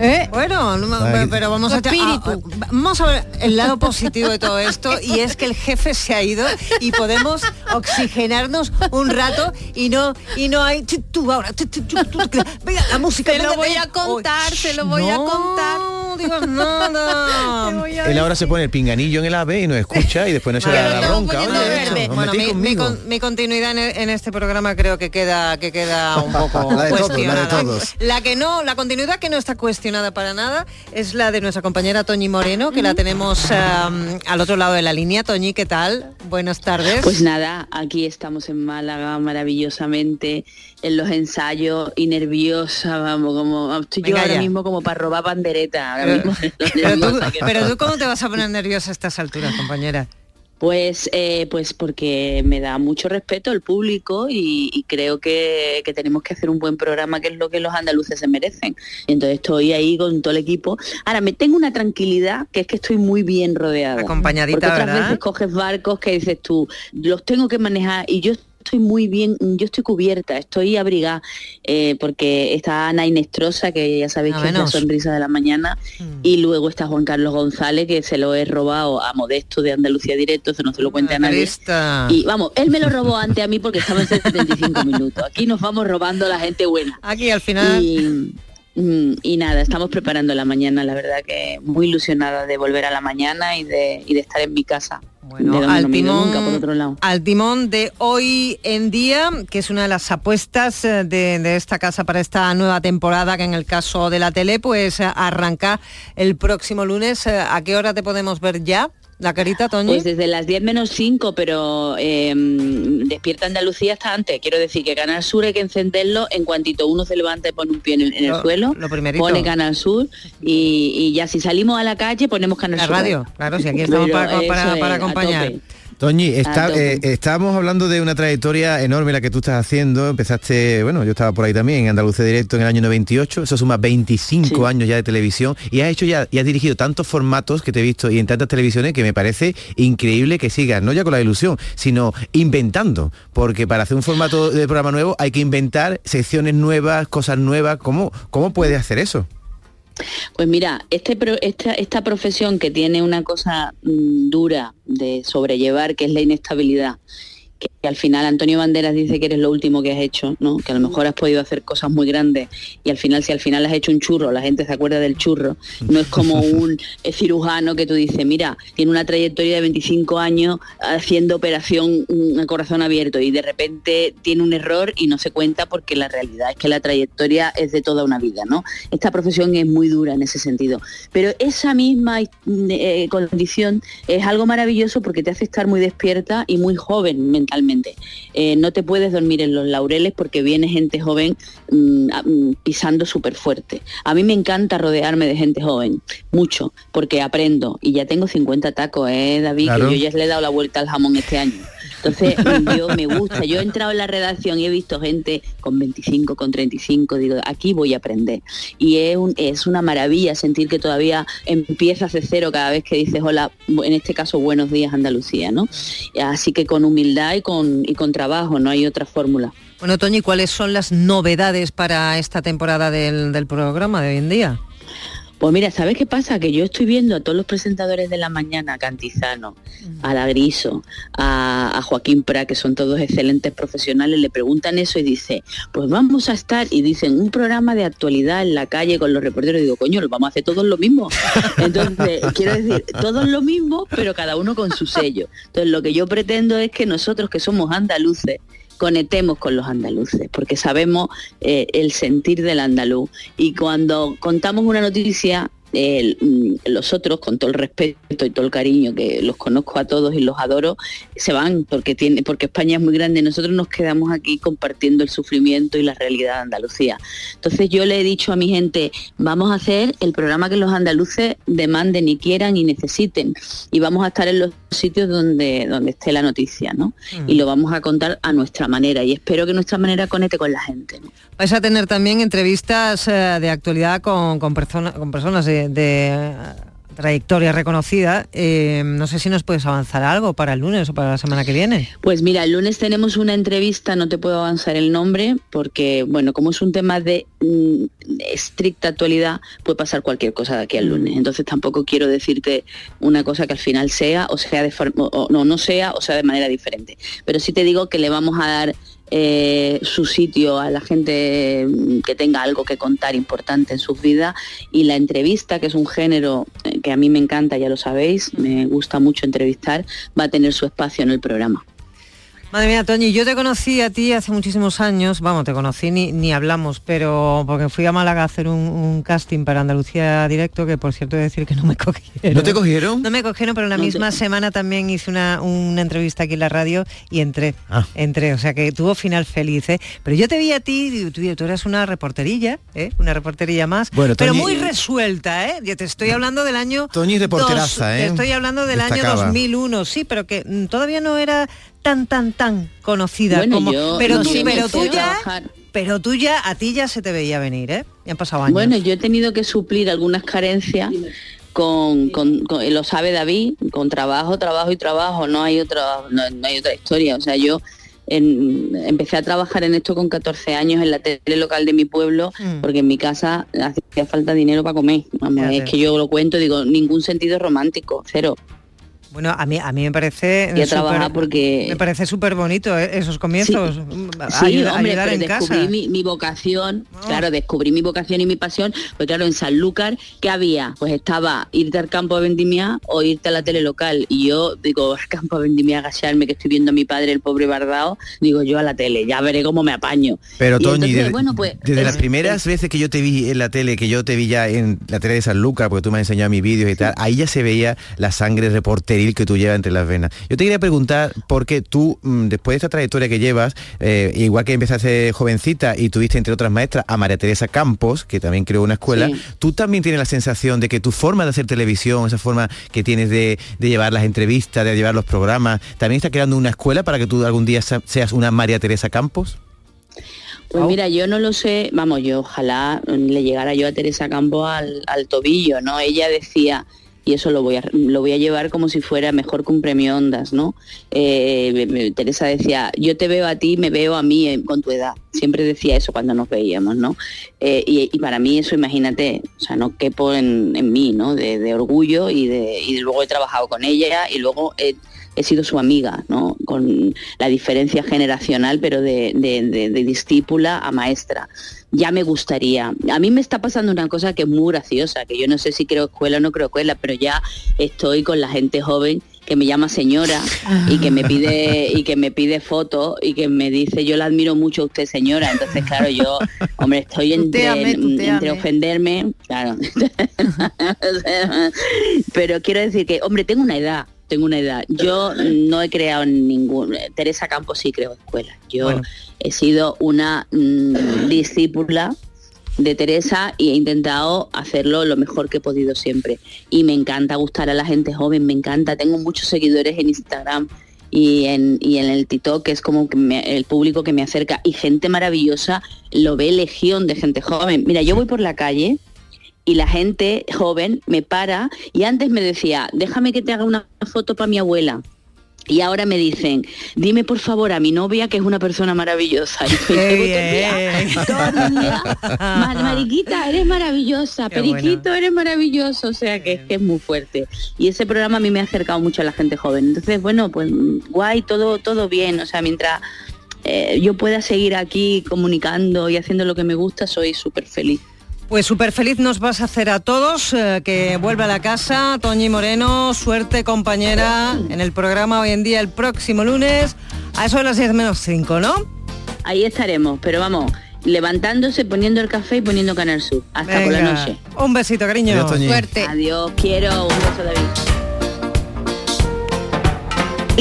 ¿Eh? Bueno, pero vamos a, tu espíritu. a- a- vamos a ver el lado positivo de todo esto y es que el jefe se ha ido y podemos oxigenarnos un rato y no y no hay tú, ahora venga la música Te lo voy a contar, te lo voy a contar. Digas nada. Él ahora se pone el pinganillo en el ave y nos escucha y después no se Pero da la estamos bronca. Oye, Bueno, mi, mi conmigo. con- mi continuidad en, en este programa creo que queda que queda un poco La de todos, la de cuestionada. todos. La que no, la continuidad que no está cuestionada para nada es la de nuestra compañera Toñi Moreno, que la tenemos am, al otro lado de la línea. Toñi, ¿qué tal? Buenas tardes. Pues nada, aquí estamos en Málaga maravillosamente en los ensayos y nerviosa, vamos, como estoy yo ahora ya. mismo como para robar pandereta. Ahora Pero- mismo, pero, tú, pero ¿cómo te vas a poner nerviosa a estas alturas, compañera? Pues, eh, pues porque me da mucho respeto el público y, y creo que, que tenemos que hacer un buen programa, que es lo que los andaluces se merecen. Entonces estoy ahí con todo el equipo. Ahora, me tengo una tranquilidad que es que estoy muy bien rodeada. Acompañadita, Porque otras ¿verdad? veces coges barcos que dices tú, los tengo que manejar y yo estoy muy bien, yo estoy cubierta, estoy abrigada, eh, porque está Ana Inestrosa, que ya sabéis Ah, que es la sonrisa de la mañana, y luego está Juan Carlos González, que se lo he robado a Modesto de Andalucía Directo, eso no se lo cuente a nadie. Trista. Y vamos, él me lo robó antes a mí porque estaba en 75 minutos. Aquí nos vamos robando la gente buena. Aquí al final. Y, mm, y nada, estamos preparando la mañana, la verdad que muy ilusionada de volver a la mañana y de, y de estar en mi casa. donde al timón, nunca, por otro lado. al timón de hoy en día, que es una de las apuestas eh, de, de esta casa para esta nueva temporada, que en el caso de la tele, pues eh, arranca el próximo lunes. Eh, ¿A qué hora te podemos ver ya? La carita, Toñi. Pues desde las 10 menos 5, pero eh, despierta Andalucía hasta antes. Quiero decir que Canal Sur hay que encenderlo en cuantito uno se levanta y pone un pie en el, en el Lo- suelo, lo primerito. pone Canal Sur y, y ya si salimos a la calle ponemos Canal La Sur. radio, claro, si aquí estamos Pero para- es, acompañar. Toñi, está, eh, estamos hablando de una trayectoria enorme la que tú estás haciendo. Empezaste, bueno, yo estaba por ahí también, en Andalucía Directo en el año 98. Eso suma 25 años ya de televisión. Y has hecho ya, y has dirigido tantos formatos que te he visto y en tantas televisiones que me parece increíble que sigas, no ya con la ilusión, sino inventando. Porque para hacer un formato de programa nuevo hay que inventar secciones nuevas, cosas nuevas. ¿Cómo, cómo puedes hacer eso? Pues mira, este esta, esta profesión que tiene una cosa mm, dura de sobrellevar, que es la inestabilidad, que que al final Antonio Banderas dice que eres lo último que has hecho, ¿no? Que a lo mejor has podido hacer cosas muy grandes y al final si al final has hecho un churro, la gente se acuerda del churro. No es como un eh, cirujano que tú dices, mira, tiene una trayectoria de 25 años haciendo operación a corazón abierto y de repente tiene un error y no se cuenta porque la realidad es que la trayectoria es de toda una vida, ¿no? Esta profesión es muy dura en ese sentido. Pero esa misma eh, condición es algo maravilloso porque te hace estar muy despierta y muy joven eh, no te puedes dormir en los laureles porque viene gente joven mm, mm, pisando súper fuerte. A mí me encanta rodearme de gente joven, mucho, porque aprendo y ya tengo 50 tacos, ¿eh, David? Que yo ya le he dado la vuelta al jamón este año. Entonces, yo me gusta, yo he entrado en la redacción y he visto gente con 25, con 35, digo, aquí voy a aprender. Y es, una maravilla sentir que todavía empiezas de cero cada vez que dices hola, en este caso buenos días Andalucía, ¿no? Así que con humildad y con, trabajo, no hay otra fórmula. Bueno, Toñi, ¿cuáles son las novedades para esta temporada del programa de hoy en día? Pues mira, ¿sabes qué pasa? Que yo estoy viendo a todos los presentadores de la mañana, a Cantizano, a Lagriso, a, a Joaquín Pra, que son todos excelentes profesionales, le preguntan eso y dice, pues vamos a estar, y dicen, un programa de actualidad en la calle con los reporteros, y digo, coño, lo vamos a hacer todos lo mismo. Entonces, quiero decir, todos lo mismo, pero cada uno con su sello. Entonces, lo que yo pretendo es que nosotros que somos andaluces, conectemos con los andaluces, porque sabemos eh, el sentir del andaluz. Y cuando contamos una noticia, Mm, los otros, con todo el respeto y todo el cariño que los conozco a todos y los adoro, se van porque tiene, porque España es muy grande. Nosotros nos quedamos aquí compartiendo el sufrimiento y la realidad de Andalucía. Entonces yo le he dicho a mi gente, vamos a hacer el programa que los andaluces demanden y quieran y necesiten. Y vamos a estar en los sitios donde, donde esté la noticia, ¿no? Y lo vamos a contar a nuestra manera. Y espero que nuestra manera conecte con la gente. Vais a tener también entrevistas eh, de actualidad con, con, con personas de de, trayectoria reconocida. Eh, no sé si nos puedes avanzar algo para el lunes o para la semana que viene. Pues mira, el lunes tenemos una entrevista, no te puedo avanzar el nombre, porque bueno, como es un tema de mm, estricta actualidad, puede pasar cualquier cosa de aquí al lunes. Mm. Entonces tampoco quiero decirte una cosa que al final sea, o sea de forma, o no, no sea, o sea de manera diferente. Pero sí te digo que le vamos a dar eh, su sitio a la gente que tenga algo que contar importante en sus vidas y la entrevista, que es un género eh, que a mí me encanta, ya lo sabéis, me gusta mucho entrevistar, va a tener su espacio en el programa. Madre mía, Toñi, yo te conocí a ti hace muchísimos años, vamos, te conocí ni, ni hablamos, pero porque fui a Málaga a hacer un, casting para Andalucía Directo, que por cierto he de decir que no me cogieron. ¿No te cogieron? No me cogieron, pero la misma semana también hice una, una, entrevista aquí en la radio y entré, ah. entré, o sea que tuvo final feliz, ¿eh? Pero yo te vi a ti, tú, tú eras una reporterilla, ¿eh? Una reporterilla más, pero muy resuelta, ¿eh? Yo te estoy hablando del año... Toñi reporteraza, ¿eh? Te estoy hablando del año 2001, sí, pero que mm, todavía no era tan tan tan conocida como pero tú, pero tú ya pero tú ya a ti ya se te veía venir eh ya han pasado años. Bueno yo he tenido que suplir algunas carencias con, con, lo sabe David con trabajo trabajo y trabajo no hay otra no, hay otra historia. O sea yo empecé a trabajar en esto con 14 años en la tele local de mi pueblo mm. porque en mi casa hacía falta dinero para comer. Es que yo lo cuento digo ningún sentido romántico cero bueno, a mí, a mí me parece... porque... Me parece súper bonito ¿eh? esos comienzos. Sí, hombre, descubrí Mi, vocación, claro, descubrí mi vocación y mi pasión, pues claro, en Sanlúcar, ¿qué había? Pues estaba irte al campo a vendimia o irte a la tele local. Y yo digo, al campo a vendimia, agacharme, que estoy viendo a mi padre, el pobre Bardao, digo yo a la tele, ya veré cómo me apaño. Pero Toñi, desde, bueno, pues, desde las primeras veces que yo te vi en la tele, que yo te vi ya en la tele de Sanlúcar, porque tú me has enseñado mis vídeos y tal, ahí ya se veía la sangre reportera que tú llevas entre las venas. Yo te quería preguntar, porque tú, mm, después de esta trayectoria que llevas, eh, igual que empezaste jovencita y tuviste entre otras maestras a María Teresa Campos, que también creó una escuela, tú también tienes la sensación de que tu forma de hacer televisión, esa forma que tienes de, llevar las entrevistas, de llevar los programas, también está creando una escuela para que tú algún día seas una María Teresa Campos? Pues mira, yo no lo sé, vamos, yo ojalá le llegara yo a Teresa Campos al, al tobillo, ¿no? Ella decía, y eso lo voy a, lo voy a llevar como si fuera mejor que un premio Ondas, ¿no? Eh, Teresa decía, yo te veo a ti, me veo a mí eh, con tu edad, siempre decía eso cuando nos veíamos, ¿no? Eh, y, para mí eso, imagínate, o sea, no quepo en, en mí, ¿no? De, orgullo y, de, y luego he trabajado con ella y luego he, sido su amiga, ¿no? Con la diferencia generacional, pero de- de- de discípula a maestra. Ya me gustaría. A mí me está pasando una cosa que es muy graciosa, que yo no sé si creo escuela o no creo escuela, pero ya estoy con la gente joven que me llama señora y que me pide y que me pide fotos y que me dice yo la admiro mucho a usted señora entonces claro yo hombre estoy entre, entre ofenderme claro. Pero quiero decir que hombre tengo una edad tengo una edad yo no he creado ningún Teresa Campos sí creo escuela yo Bueno. he sido una mm, discípula de Teresa y he intentado hacerlo lo mejor que he podido siempre. Y me encanta gustar a la gente joven, me encanta. Tengo muchos seguidores en Instagram y en, y en el TikTok, que es como que me- el público que me acerca. Y gente maravillosa, lo ve legión de gente joven. Mira, yo voy por la calle y la gente joven me para y antes me decía, déjame que te haga una foto para mi abuela. Y ahora me dicen, dime por favor a mi novia que es una persona maravillosa. Y yo llevo todo el día, todo el día, "Ma- Mariquita, eres maravillosa, Qué Periquito, eres maravilloso, o sea que es que es muy fuerte. Y ese programa a mí me ha acercado mucho a la gente joven. Entonces, bueno, pues guay, todo, todo bien, o sea, mientras eh, yo pueda seguir aquí comunicando y haciendo lo que me gusta, soy súper feliz. Pues súper feliz nos vas a hacer a todos, eh, que vuelva a la casa, Toñi Moreno, suerte compañera en el programa hoy en día, el próximo lunes, a eso de las 10 menos 5, ¿no? Ahí estaremos, pero vamos, levantándose, poniendo el café y poniendo Canal Sur. Hasta por la noche. Un besito, cariño. Adiós, Toñi. Suerte. Adiós, quiero un beso David.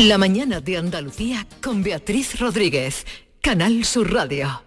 La mañana de Andalucía con Beatriz Rodríguez, Canal Sur Radio.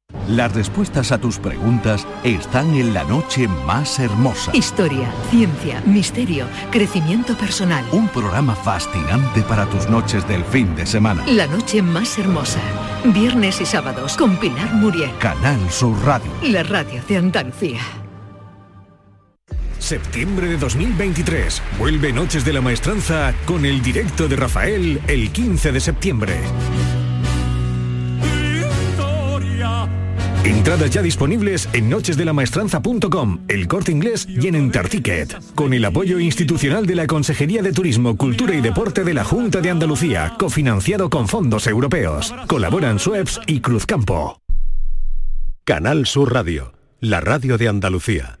Las respuestas a tus preguntas están en la noche más hermosa. Historia, ciencia, misterio, crecimiento personal. Un programa fascinante para tus noches del fin de semana. La noche más hermosa. Viernes y sábados con Pilar Muriel. Canal Sur Radio. La radio de Andalucía. Septiembre de 2023. Vuelve Noches de la Maestranza con el directo de Rafael el 15 de septiembre. Entradas ya disponibles en nochesdelamaestranza.com, el corte inglés y en Enterticket. Con el apoyo institucional de la Consejería de Turismo, Cultura y Deporte de la Junta de Andalucía, cofinanciado con fondos europeos. Colaboran Sueps y Cruzcampo. Canal Sur Radio, la radio de Andalucía.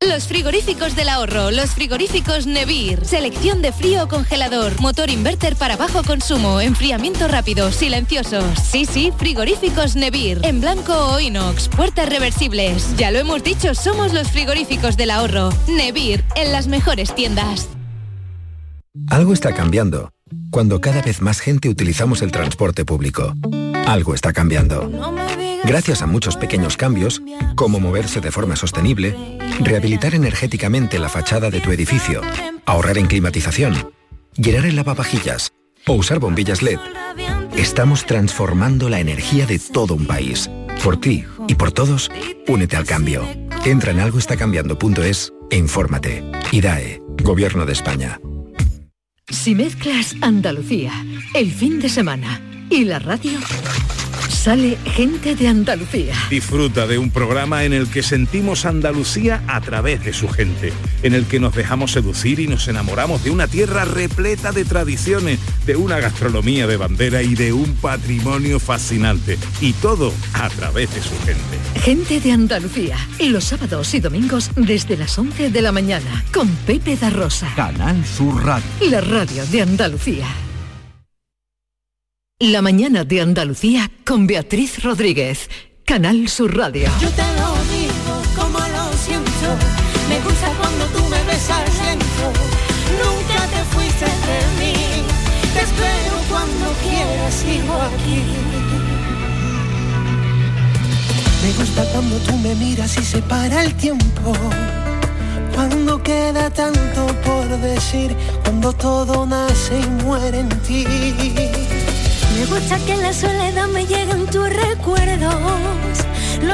Los frigoríficos del ahorro, los frigoríficos Nevir, selección de frío o congelador, motor inverter para bajo consumo, enfriamiento rápido, silenciosos. Sí, sí, frigoríficos Nevir, en blanco o inox, puertas reversibles. Ya lo hemos dicho, somos los frigoríficos del ahorro. Nevir, en las mejores tiendas. Algo está cambiando. Cuando cada vez más gente utilizamos el transporte público. Algo está cambiando. Gracias a muchos pequeños cambios, como moverse de forma sostenible, rehabilitar energéticamente la fachada de tu edificio, ahorrar en climatización, llenar el lavavajillas o usar bombillas LED, estamos transformando la energía de todo un país. Por ti y por todos, únete al cambio. Entra en algoestacambiando.es e infórmate. IDAE, Gobierno de España. Si mezclas Andalucía, el fin de semana y la radio, sale gente de Andalucía. Disfruta de un programa en el que sentimos Andalucía a través de su gente, en el que nos dejamos seducir y nos enamoramos de una tierra repleta de tradiciones, de una gastronomía de bandera y de un patrimonio fascinante. Y todo a través de su gente. Gente de Andalucía, los sábados y domingos desde las 11 de la mañana, con Pepe da Rosa. Canal Sur Radio. La radio de Andalucía. La mañana de Andalucía con Beatriz Rodríguez. Canal Sur Radio. Yo te lo digo como lo siento. Me gusta cuando tú me besas lento. Nunca te fuiste de mí. Te espero cuando quieras, sigo aquí. Me gusta cuando tú me miras y se para el tiempo. Cuando queda tanto por decir, cuando todo nace y muere en ti. Me gusta que en la soledad me lleguen tus recuerdos.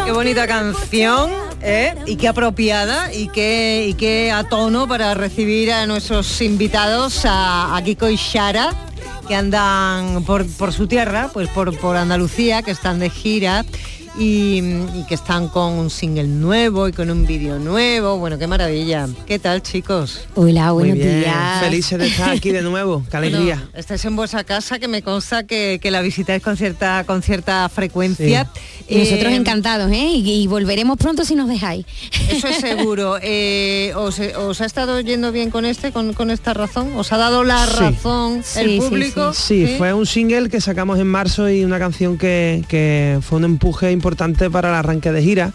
Qué bonita canción, ¿eh? Y qué apropiada y qué, y qué a tono para recibir a nuestros invitados, a, a Kiko y Shara, que andan por, por su tierra, pues por, por Andalucía, que están de gira. Y, y que están con un single nuevo y con un vídeo nuevo. Bueno, qué maravilla. ¿Qué tal, chicos? Hola, Muy bien, felices de estar aquí de nuevo, qué alegría. Bueno, estáis en vuestra casa, que me consta que, que la visitáis con cierta, con cierta frecuencia. Y nosotros Eh, encantados, ¿eh? Y, y volveremos pronto si nos dejáis. Eso es seguro. Eh, ¿os, os ha estado yendo bien con este, con, con esta razón? ¿Os ha dado la Sí. razón el público? Sí, fue un single que sacamos en marzo y una canción que, que fue un empuje importante para el arranque de gira.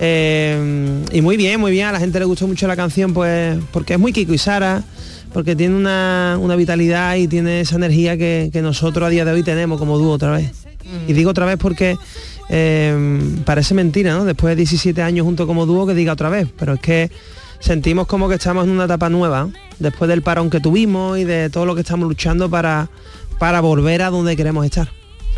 Eh, y muy bien, muy bien, a la gente le gustó mucho la canción pues porque es muy Kiko y Sara, porque tiene una, una vitalidad y tiene esa energía que, nosotros a día de hoy tenemos como dúo otra vez. Y digo otra vez porque eh, parece mentira, ¿no? Después de 17 años junto como dúo que diga otra vez, pero es que sentimos como que estamos en una etapa nueva, después del parón que tuvimos y de todo lo que estamos luchando para, para volver a donde queremos estar.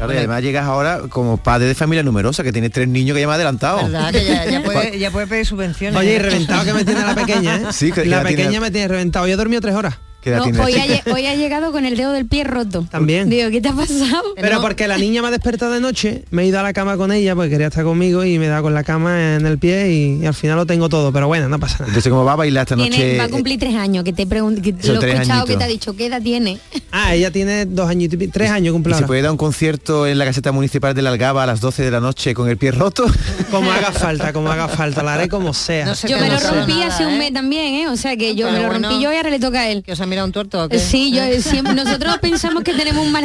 Claro, y además llegas ahora como padre de familia numerosa, que tienes tres niños que ya me ha adelantado. ¿Verdad? Que ya, ya puede, ya puede pedir subvenciones. Oye, y reventado que me tiene la pequeña, ¿eh? Sí, que- que la tiene- pequeña me tiene reventado. Yo he dormido tres horas. No, hoy, ha, lle- hoy ha llegado con el dedo del pie roto. También. Digo, ¿qué te ha pasado? Pero porque la niña me ha despertado de noche, me he ido a la cama con ella porque quería estar conmigo y me da con la cama en el pie y, y al final lo tengo todo. Pero bueno, no pasa nada. Entonces, ¿cómo va a bailar esta Tiene- noche? va a cumplir tres años, que te pregunto, que lo he escuchado que te ha dicho, ¿qué edad tiene? Ah, ella tiene dos años, y tres años cumple ¿Y se puede dar un concierto en la caseta municipal de la Algaba a las 12 de la noche con el pie roto? Como haga falta, como haga falta, la haré como sea. yo me lo rompí hace un mes también, ¿eh? O sea que yo Pero me lo bueno. rompí yo y ahora le toca a él. ¿Que os ha mirado un tuerto o qué? Sí, yo siempre, nosotros pensamos que tenemos un mal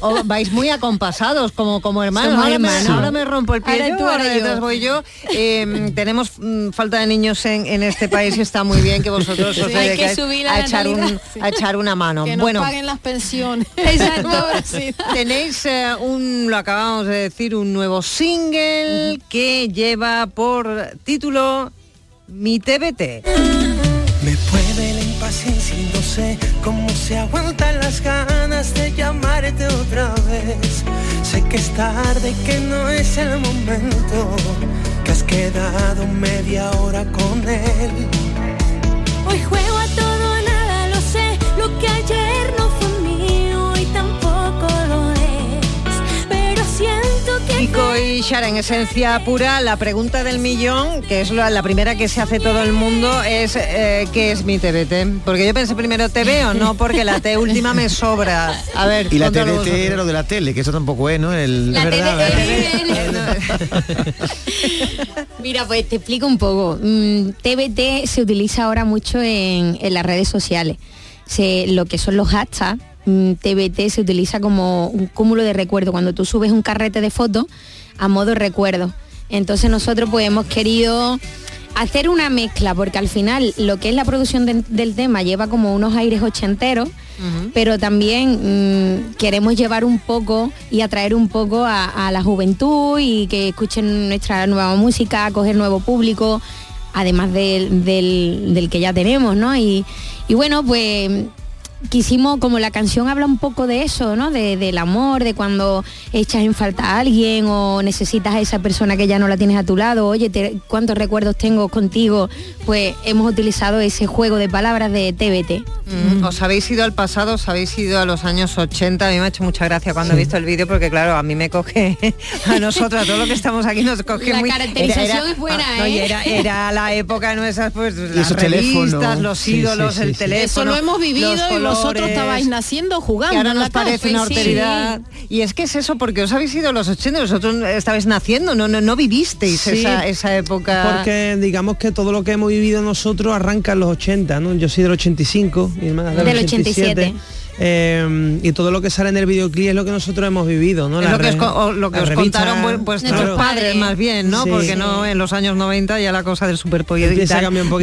O vais muy acompasados como, como hermanos. Somos ahora, hermanos. Me, ahora me rompo el pie Ahora yo, tú, ahora yo. voy yo. Eh, tenemos mm, falta de niños en, en este país y está muy bien que vosotros os Sí, hay que dedicáis subir la a echar, un, sí. a echar una mano. Que nos bueno, paguen las pensiones. Exacto. Tenéis eh, un, lo acabamos de decir, un nuevo single que lleva por título Mi TBT. Me puede la impaciencia y no sé cómo se aguantan las ganas de llamarte otra vez. Sé que es tarde, que no es el momento, que has quedado media hora con él. Hoy juego a todo nada, lo sé. Lo que ayer Kiko y Shara, en esencia pura, la pregunta del millón, que es la, la primera que se hace todo el mundo, es eh, ¿qué es mi TBT? Porque yo pensé primero TV o no, porque la T última me sobra. A ver, Y la vosotros. era lo de la tele, que eso tampoco es, ¿no? El, La verdad. Mira, pues te explico un poco. Mm, TBT se utiliza ahora mucho en, en las redes sociales. Se- lo que son los hashtags, TBT se utiliza como un cúmulo de recuerdos. Cuando tú subes un carrete de fotos a modo recuerdo. Entonces nosotros pues hemos querido hacer una mezcla, porque al final lo que es la producción de- del tema lleva como unos aires ochenteros, pero también mm, queremos llevar un poco y atraer un poco a, a la juventud y que escuchen nuestra nueva música, coger nuevo público, además del, del- del que ya tenemos, ¿no? Y, y bueno, pues quisimos, como la canción habla un poco de eso, ¿no? De- del amor, de cuando echas en falta a alguien o necesitas a esa persona que ya no la tienes a tu lado, oye, te- ¿cuántos recuerdos tengo contigo? Pues hemos utilizado ese juego de palabras de TBT. Mm, Os habéis ido al pasado, os habéis ido a los años 80. A mí me ha hecho mucha gracia cuando he visto el vídeo porque claro, a mí me coge a nosotros, a todos los que estamos aquí nos coge La muy caracterización es buena, no, y ¿eh? era, era la época nuestras pues las revistas, los Sí, ídolos, sí, el sí, teléfono. Eso lo hemos vivido los y vosotros estabais naciendo jugando. que ahora en la nos parece calle. una Sí. alteridad. Y es que es eso, porque os habéis ido a los 80, vosotros estabais naciendo, no, no, no vivisteis Sí, esa, esa época. Porque digamos que todo lo que hemos vivido nosotros arranca en los 80, ¿no? Yo soy del 85, mi hermana del, Del 87. 87. Eh, y todo lo que sale en el videoclip es lo que nosotros hemos vivido, ¿no? Es lo que os, o lo que contaron vu- vuestros claro. padres más bien, ¿no? Sí. Porque Sí. no en los años 90 ya la cosa del un poquito,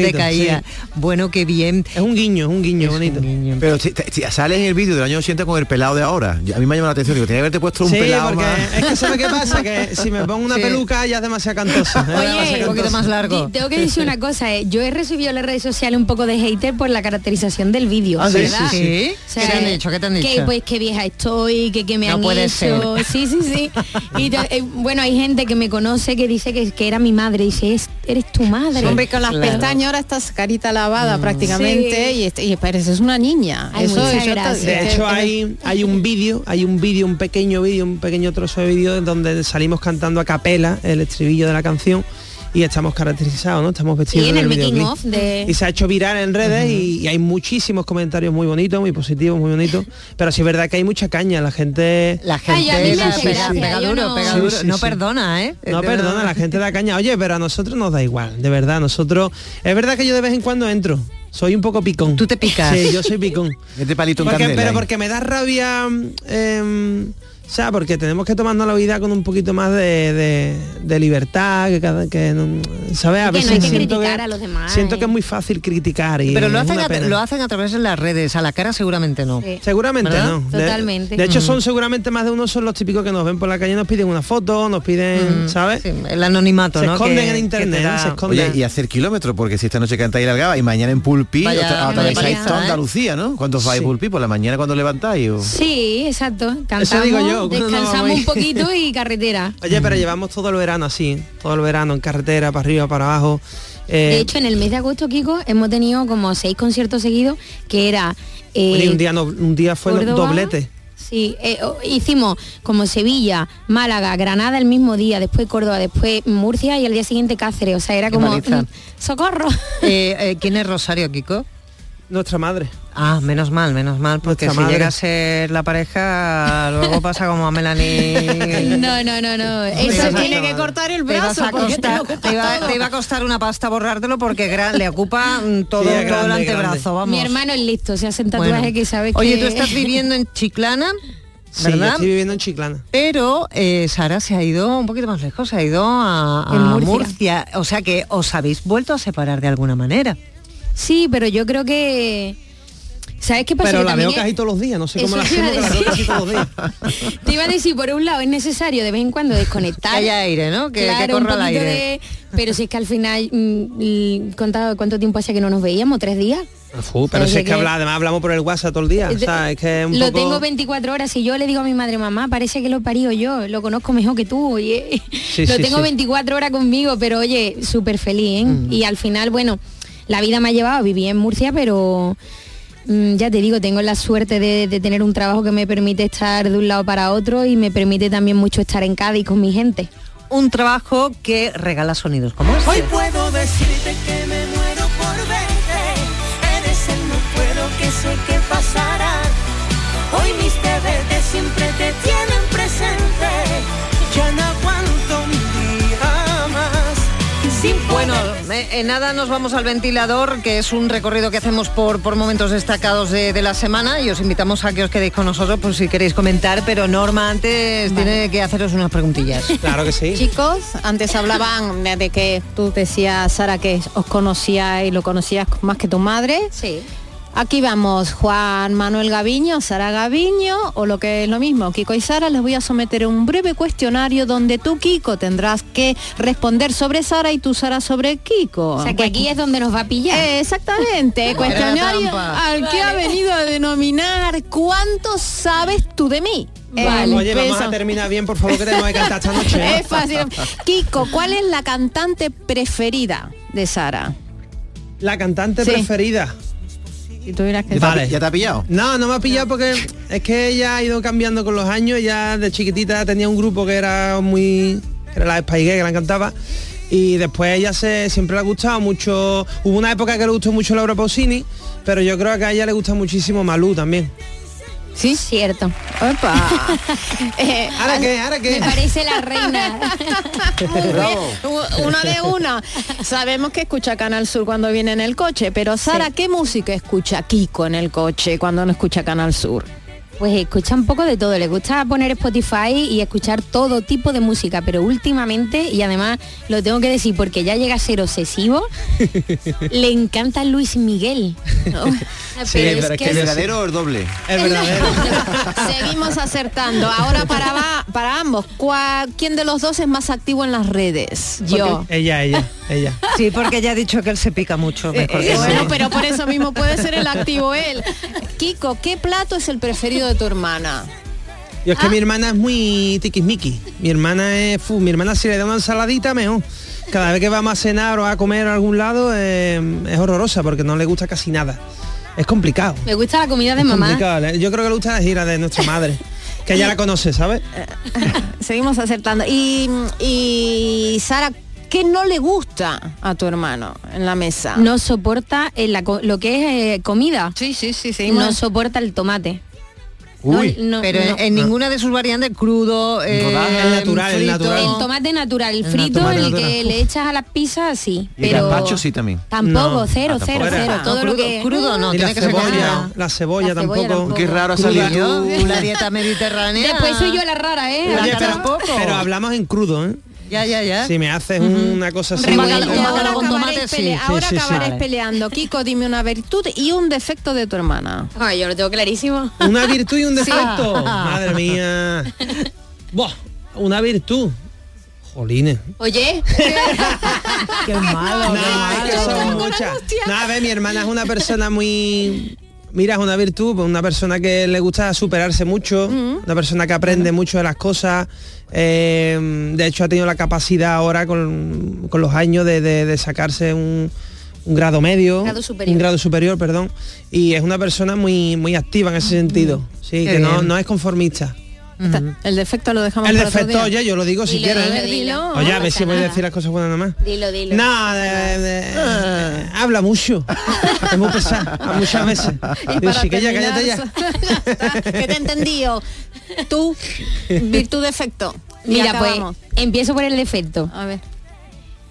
decaía. sí. Bueno, qué bien. Es un guiño, es un guiño bonito. Pero si, si sale en el vídeo del año 80 con el pelado de ahora. A mí me ha llamado la atención. Digo, tenía que haberte puesto un Sí, pelado porque más. es que ¿sabes qué pasa? Que si me pongo una Sí. peluca ya es demasiado cantoso. es demasiado Oye, cantoso. di- Tengo que decir una cosa, eh, yo he recibido en las redes sociales un poco de hater por la caracterización del vídeo, Ah, sí, ¿verdad? sí, sí. ¿Qué te han dicho? ¿Qué te han Que dicho? pues que vieja estoy, que, que me No han puede hecho. ser. Sí, sí, sí. Y te- eh, bueno, hay gente que me conoce que dice que, que era mi madre y dice, "Es- eres tu madre. Hombre, con las pestañas ahora estás carita lavada prácticamente Sí. y, y pareces una niña. Ay, eso, muchas eso te- gracias. De hecho hay, hay un vídeo, hay un vídeo, un pequeño vídeo, un pequeño trozo de vídeo en donde salimos cantando a capela el estribillo de la canción y estamos caracterizados, ¿no? Estamos vestidos Sí, en del el making videoclip. of de- Y se ha hecho viral en redes y, y hay muchísimos comentarios muy bonitos, muy positivos, muy bonitos. Pero sí es verdad que hay mucha caña, la gente... La gente la pega, pega duro, no- pega Sí, duro. sí, no perdona, ¿eh? No perdona, la gente da caña. Oye, pero a nosotros nos da igual, de verdad. Nosotros, es verdad que yo de vez en cuando entro. Soy un poco picón. Tú te picas. Sí, yo soy picón. Este palito en Porque- candela, pero ¿eh? porque me da rabia, eh, o sea, porque tenemos que tomarnos la vida con un poquito más de, de- de libertad, que cada, que no- ¿sabes? A Que no hay que siento criticar que, a los demás, siento ¿eh? que es muy fácil criticar y Pero lo hacen, a, pena. lo hacen a través de las redes, a la cara seguramente no. Sí. Seguramente ¿Verdad? no. Totalmente. De, hecho, Mm. son seguramente más de uno son los típicos que nos ven por la calle y nos piden una foto, nos piden, Mm, ¿sabes? sí, el anonimato, se ¿no? esconden Que- en internet, te da- se esconden. Oye, y hacer kilómetros, porque si esta noche cantáis la Gaba y mañana en Pulpi, Vaya atravesáis toda ¿eh? Andalucía, ¿no? ¿Cuántos vais Sí. Pulpi? ¿Por la mañana cuando levantáis? o- Sí, exacto. Cantamos, digo yo, cuando descansamos un poquito y carretera. Oye, pero llevamos todo el verano así, todo el verano en carretera, para arriba, para abajo. Eh, De hecho, en el mes de agosto, Kiko, hemos tenido como seis conciertos seguidos, que era... eh, oye, un día no- un día fue Córdoba, doblete. Sí, eh, hicimos como Sevilla, Málaga, Granada el mismo día, después Córdoba, después Murcia y al día siguiente Cáceres. O sea, era como... mm, ¡Socorro! Eh, eh, ¿Quién es Rosario, Kiko? Nuestra madre. Ah, menos mal, menos mal, porque Nuestra si madre. llega a ser la pareja, luego pasa como a Melanie. No, no, no, no. Eso tiene que cortar el te ibas brazo a te iba, todo. te iba a costar una pasta borrártelo porque gra- le ocupa mm, todo, Sí, todo el grande, antebrazo, grande. vamos. Mi hermano es listo, se hace un Bueno. tatuaje que sabe Oye, que... tú estás viviendo en Chiclana, Sí, yo ¿verdad? estoy viviendo en Chiclana. Pero eh, Sara se ha ido un poquito más lejos, se ha ido a, a En Murcia. Murcia. O sea que os habéis vuelto a separar de alguna manera. Sí, pero yo creo que... ¿Sabes qué pasa? Pero Que la también veo es- casi todos los días, no sé cómo la te iba hacemos, a que la veo casi decir. todos los días. Te iba a decir, por un lado es necesario de vez en cuando desconectar. Que haya aire, ¿no? Que, que Claro, un el aire. de- Pero si es que al final, mm, l- ¿cuánto, ¿cuánto tiempo hace que no nos veíamos? ¿Tres días? Pero O si es que, que- habla- además hablamos por el WhatsApp todo el día. O De- sea, es que es un lo poco... tengo 24 horas y yo le digo a mi madre, mamá, parece que lo he parido yo, lo conozco mejor que tú. Y, eh, Sí, lo sí, tengo sí. 24 horas conmigo, pero oye, súper feliz. ¿eh? Mm. Y al final, bueno, la vida me ha llevado a vivir en Murcia, pero mm, ya te digo, tengo la suerte de, de tener un trabajo que me permite estar de un lado para otro y me permite también mucho estar en Cádiz con mi gente. Un trabajo que regala sonidos como este. Hoy puedo decirte que me muero por verte. Eres el no puedo que sé que pasará. Hoy mis deberes Bueno, poder eh, en nada nos vamos al ventilador, que es un recorrido que hacemos por, por momentos destacados de, de la semana y os invitamos a que os quedéis con nosotros por si queréis comentar, pero Norma antes tiene que haceros unas preguntillas. Claro que sí. Chicos, antes hablaban de, de que tú decías, Sara, que os conocía y lo conocías más que tu madre. Sí. Aquí vamos, Juan Manuel Gaviño, Sara Gaviño, o lo que es lo mismo, Kiko y Sara, les voy a someter un breve cuestionario donde tú, Kiko, tendrás que responder sobre Sara y tú, Sara, sobre Kiko. O sea, que aquí es donde nos va a pillar. Eh, Exactamente, cuestionario al que ha venido a denominar ¿Cuánto sabes tú de mí? Vale, Oye, vamos a terminar bien, por favor, que tenemos que cantar esta noche. ¿eh? Es fácil. Kiko, ¿cuál es la cantante preferida de Sara? La cantante Sí. preferida. Si tuvieras que Vale. ¿Ya te ha pillado? No, no me ha pillado porque es que ella ha ido cambiando con los años. Ya de chiquitita tenía un grupo que era muy... que era la Girl, que la encantaba. Y después ella se, siempre le ha gustado mucho... Hubo una época que le gustó mucho Laura Pausini, pero yo creo que a ella le gusta muchísimo Malú también. Sí, cierto. Opa. Eh, ¿Ahora qué? ¿Ahora qué? Me parece la reina. U- Una de una. Sabemos que escucha Canal Sur cuando viene en el coche, pero Sara, ¿qué música escucha Kiko en el coche cuando no escucha Canal Sur? Pues escucha un poco de todo, le gusta poner Spotify y escuchar todo tipo de música, pero últimamente, y además lo tengo que decir porque ya llega a ser obsesivo, le encanta Luis Miguel. Pero es que ¿El es- verdadero o el doble? El verdadero. Seguimos acertando. Ahora para va- para ambos, ¿cuál- ¿quién de los dos es más activo en las redes? Yo. Ella, ella, ella. Sí, porque ella ha dicho que él se pica mucho. Mejor Eh, que bueno, sí. pero por eso mismo puede ser el activo él. Kiko, ¿qué plato es el preferido de tu hermana? Yo es que mi hermana es muy tiquismiqui. Mi hermana es... fu, mi hermana si le da una ensaladita, mejor. Cada vez que vamos a cenar o a comer a algún lado eh, es horrorosa porque no le gusta casi nada. Es complicado. me gusta la comida de Es mamá. complicado. ¿eh? Yo creo que le gusta la gira de nuestra madre. Que ella la conoce, ¿sabes? Seguimos acertando. Y, y Sara, ¿qué no le gusta a tu hermano en la mesa? No soporta en la lo que es eh, comida. Sí, sí, sí, sí. No soporta el tomate. Uy, No, no, pero en- no. en, ninguna de sus variantes, crudo, eh, Rodajas, el natural, el frito. natural. El tomate natural, el frito, el natural. que le echas a las pizzas, sí. Y el Pero gazpacho sí también. tampoco, No. cero, Ah, cero, cero. Ah, Todo crudo, lo que crudo no, y la tiene que ser cebolla, la cebolla La cebolla tampoco. tampoco. Qué raro ha salido. La dieta mediterránea. Después soy yo la rara, ¿eh? Oye, pero, tampoco. pero hablamos en crudo, ¿eh? Ya, ya, ya. Si me haces una cosa así... Ahora con acabaréis, tomate, sí. pele- Sí, ahora sí, sí. acabaréis Vale. peleando. Kiko, dime una virtud y un defecto de tu hermana. Ay, yo lo tengo clarísimo. Una virtud y un defecto. Madre mía. Buah, una virtud. Jolines. Oye, Qué malo. No, es que son muchas. No, a ver, mi hermana es una persona muy... Mira, es una virtud, pues una persona que le gusta superarse mucho, una persona que aprende mucho de las cosas. eh, de hecho, ha tenido la capacidad ahora con, con los años de, de- de sacarse un, un grado medio, Grado un grado superior, perdón. Y es una persona muy, muy activa en ese sentido. Sí, Qué que no, no es conformista. Está- El defecto lo dejamos El para otro defecto, día. oye, yo lo digo si Dilo, quieres. dilo, ¿eh? dilo. Oye, a No ver si voy a decir las cosas buenas nomás. dilo, dilo. No, de- de- habla mucho. Es muy pesado, muchas veces. Y Digo, para chiquilla, terminar, cállate ya. ya está, que te he entendido. Tú, virtud defecto. Mira, pues empiezo por el defecto. A ver.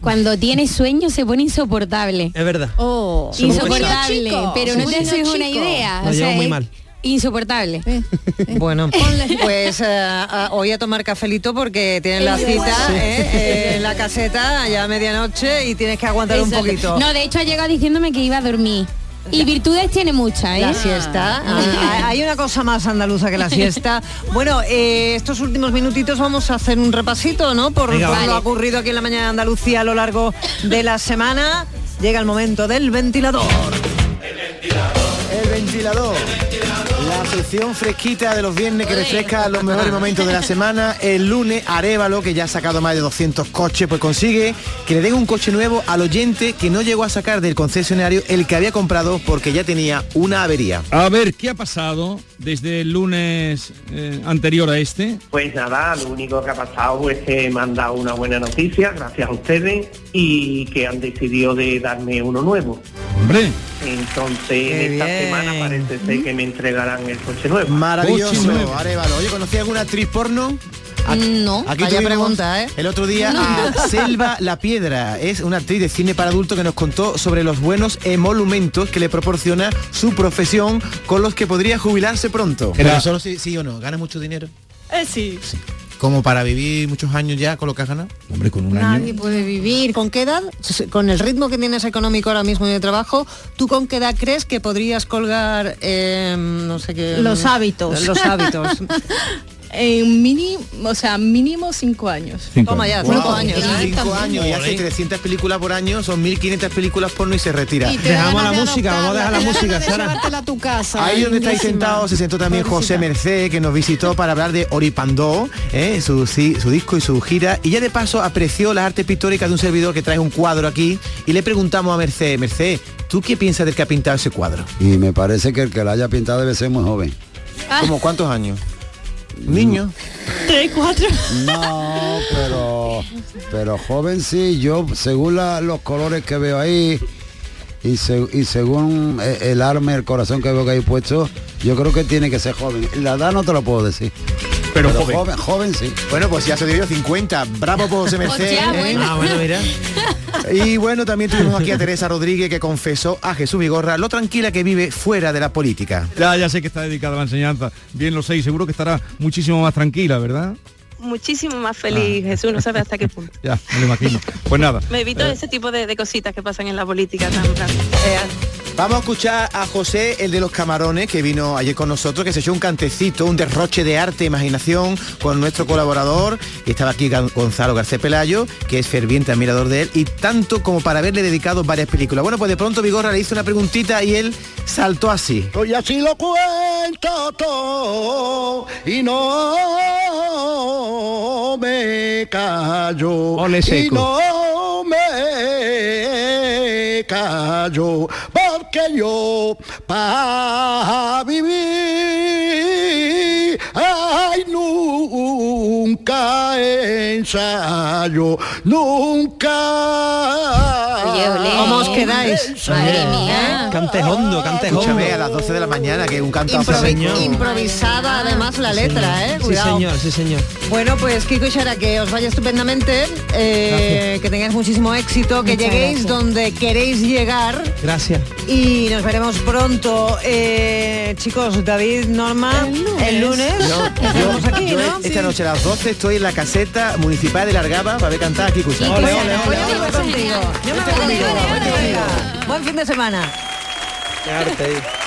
Cuando tiene sueño se pone insoportable. Es verdad. Oh, Insoportable, pero no somos te haces una idea. Lo o sea, llevo muy es mal. Insoportable. Bueno, pues eh, a- hoy a tomar cafelito porque tienen la cita ¿eh? en la caseta ya a medianoche y tienes que aguantar un poquito. No, de hecho ha llegado diciéndome que iba a dormir. Y virtudes tiene muchas, ¿eh? La siesta. Ah, hay una cosa más andaluza que la siesta. Bueno, eh, estos últimos minutitos vamos a hacer un repasito, ¿no? Por, Venga, por vale. lo ocurrido aquí en la mañana de Andalucía a lo largo de la semana. Llega el momento del ventilador. El ventilador. La sección fresquita de los viernes que refresca los mejores momentos de la semana. El lunes, Arevalo, que ya ha sacado más de 200 coches, pues consigue que le den un coche nuevo al oyente que no llegó a sacar del concesionario el que había comprado porque ya tenía una avería. A ver, ¿qué ha pasado desde el lunes eh, anterior a este? Pues nada, lo único que ha pasado es que me han dado una buena noticia, gracias a ustedes, y que han decidido de darme uno nuevo. Hombre, Entonces, Qué en esta bien. semana parece ser que me entregarán el coche nuevo. Maravilloso, Coche nuevo. Arevalo. Oye, ¿conocí alguna actriz porno? No, Aquí vaya pregunta, ¿eh? El otro día a Selva La Piedra, es una actriz de cine para adultos que nos contó sobre los buenos emolumentos que le proporciona su profesión con los que podría jubilarse pronto. Era- Pero solo sí, sí o no, gana mucho dinero. Eh, sí. Como para vivir muchos años ya con lo que has ganado. Hombre, con un Nadie puede vivir. ¿Con qué edad, con el ritmo que tienes económico ahora mismo y de trabajo, tú con qué edad crees que podrías colgar, eh, no sé qué... Los hábitos. Los hábitos. En mínimo, o sea, mínimo cinco años. Toma ya, cinco Wow, años. ¿eh? cinco años y hace 300 películas por año, son 1500 películas porno y se retira. Y Dejamos la música, vamos a dejar la música, Sara. Llevártela a tu casa. Ahí donde estáis sentados se sentó también José Merced, que nos visitó para hablar de Oripandó, ¿eh? su, sí, su disco y su gira. Y ya de paso apreció las artes pictóricas de un servidor que trae un cuadro aquí. Y le preguntamos a Merced, Merced, ¿tú qué piensas del que ha pintado ese cuadro? Y me parece que el que la haya pintado debe ser muy joven. ¿Cómo cuántos años? Niño. Tres, cuatro. No, pero pero joven sí, yo según la- los colores que veo ahí y, se- y según eh, el arma, el corazón que veo que hay puesto, yo creo que tiene que ser joven. La edad no te lo puedo decir. Pero joven. joven. joven, sí. Bueno, pues ya se dio 50. Bravo por José. Hostia, ¿eh? bueno. Ah, bueno, mira. Y bueno, también tuvimos aquí a Teresa Rodríguez que confesó a Jesús Vigorra lo tranquila que vive fuera de la política. Ya, ya sé que está dedicada a la enseñanza. Bien lo sé y seguro que estará muchísimo más tranquila, ¿verdad? Muchísimo más feliz, Jesús, no sabe hasta qué punto. Ya, me lo imagino. Pues nada. Me evito eh, ese tipo de, de cositas que pasan en la política tan tan- Vamos a escuchar a José, el de los camarones, que vino ayer con nosotros, que se echó un cantecito, un derroche de arte e imaginación con nuestro colaborador. Y estaba aquí Gon- Gonzalo García Pelayo, que es ferviente admirador de él, y tanto como para haberle dedicado varias películas. Bueno, pues de pronto Vigorra le hizo una preguntita y él saltó así. Y así lo cuento todo y no me callo. Ole y no me callo. Porque yo para vivir ay nunca ensayo. Nunca. ¿Cómo os quedáis? Madre mía. Cantes hondo, cantes hondo. Escúchame, a las 12 de la mañana, que un canto Improvi- improvisada además la letra, ¿eh? Sí, Cuidado. señor, sí, señor. Bueno, pues Kiko y Sara, que os vaya estupendamente, eh, que tengáis muchísimo éxito, que Muchas lleguéis gracias. donde queréis llegar Gracias. y nos veremos pronto. Eh, chicos, David, Norma, el lunes, Yo, nos yo- aquí, yo ¿no? esta noche a las 12 estoy en la caseta municipal de Largaba para ver cantar aquí pues yo me voy contigo. Yo me voy contigo. Buen fin de semana. Qué arte.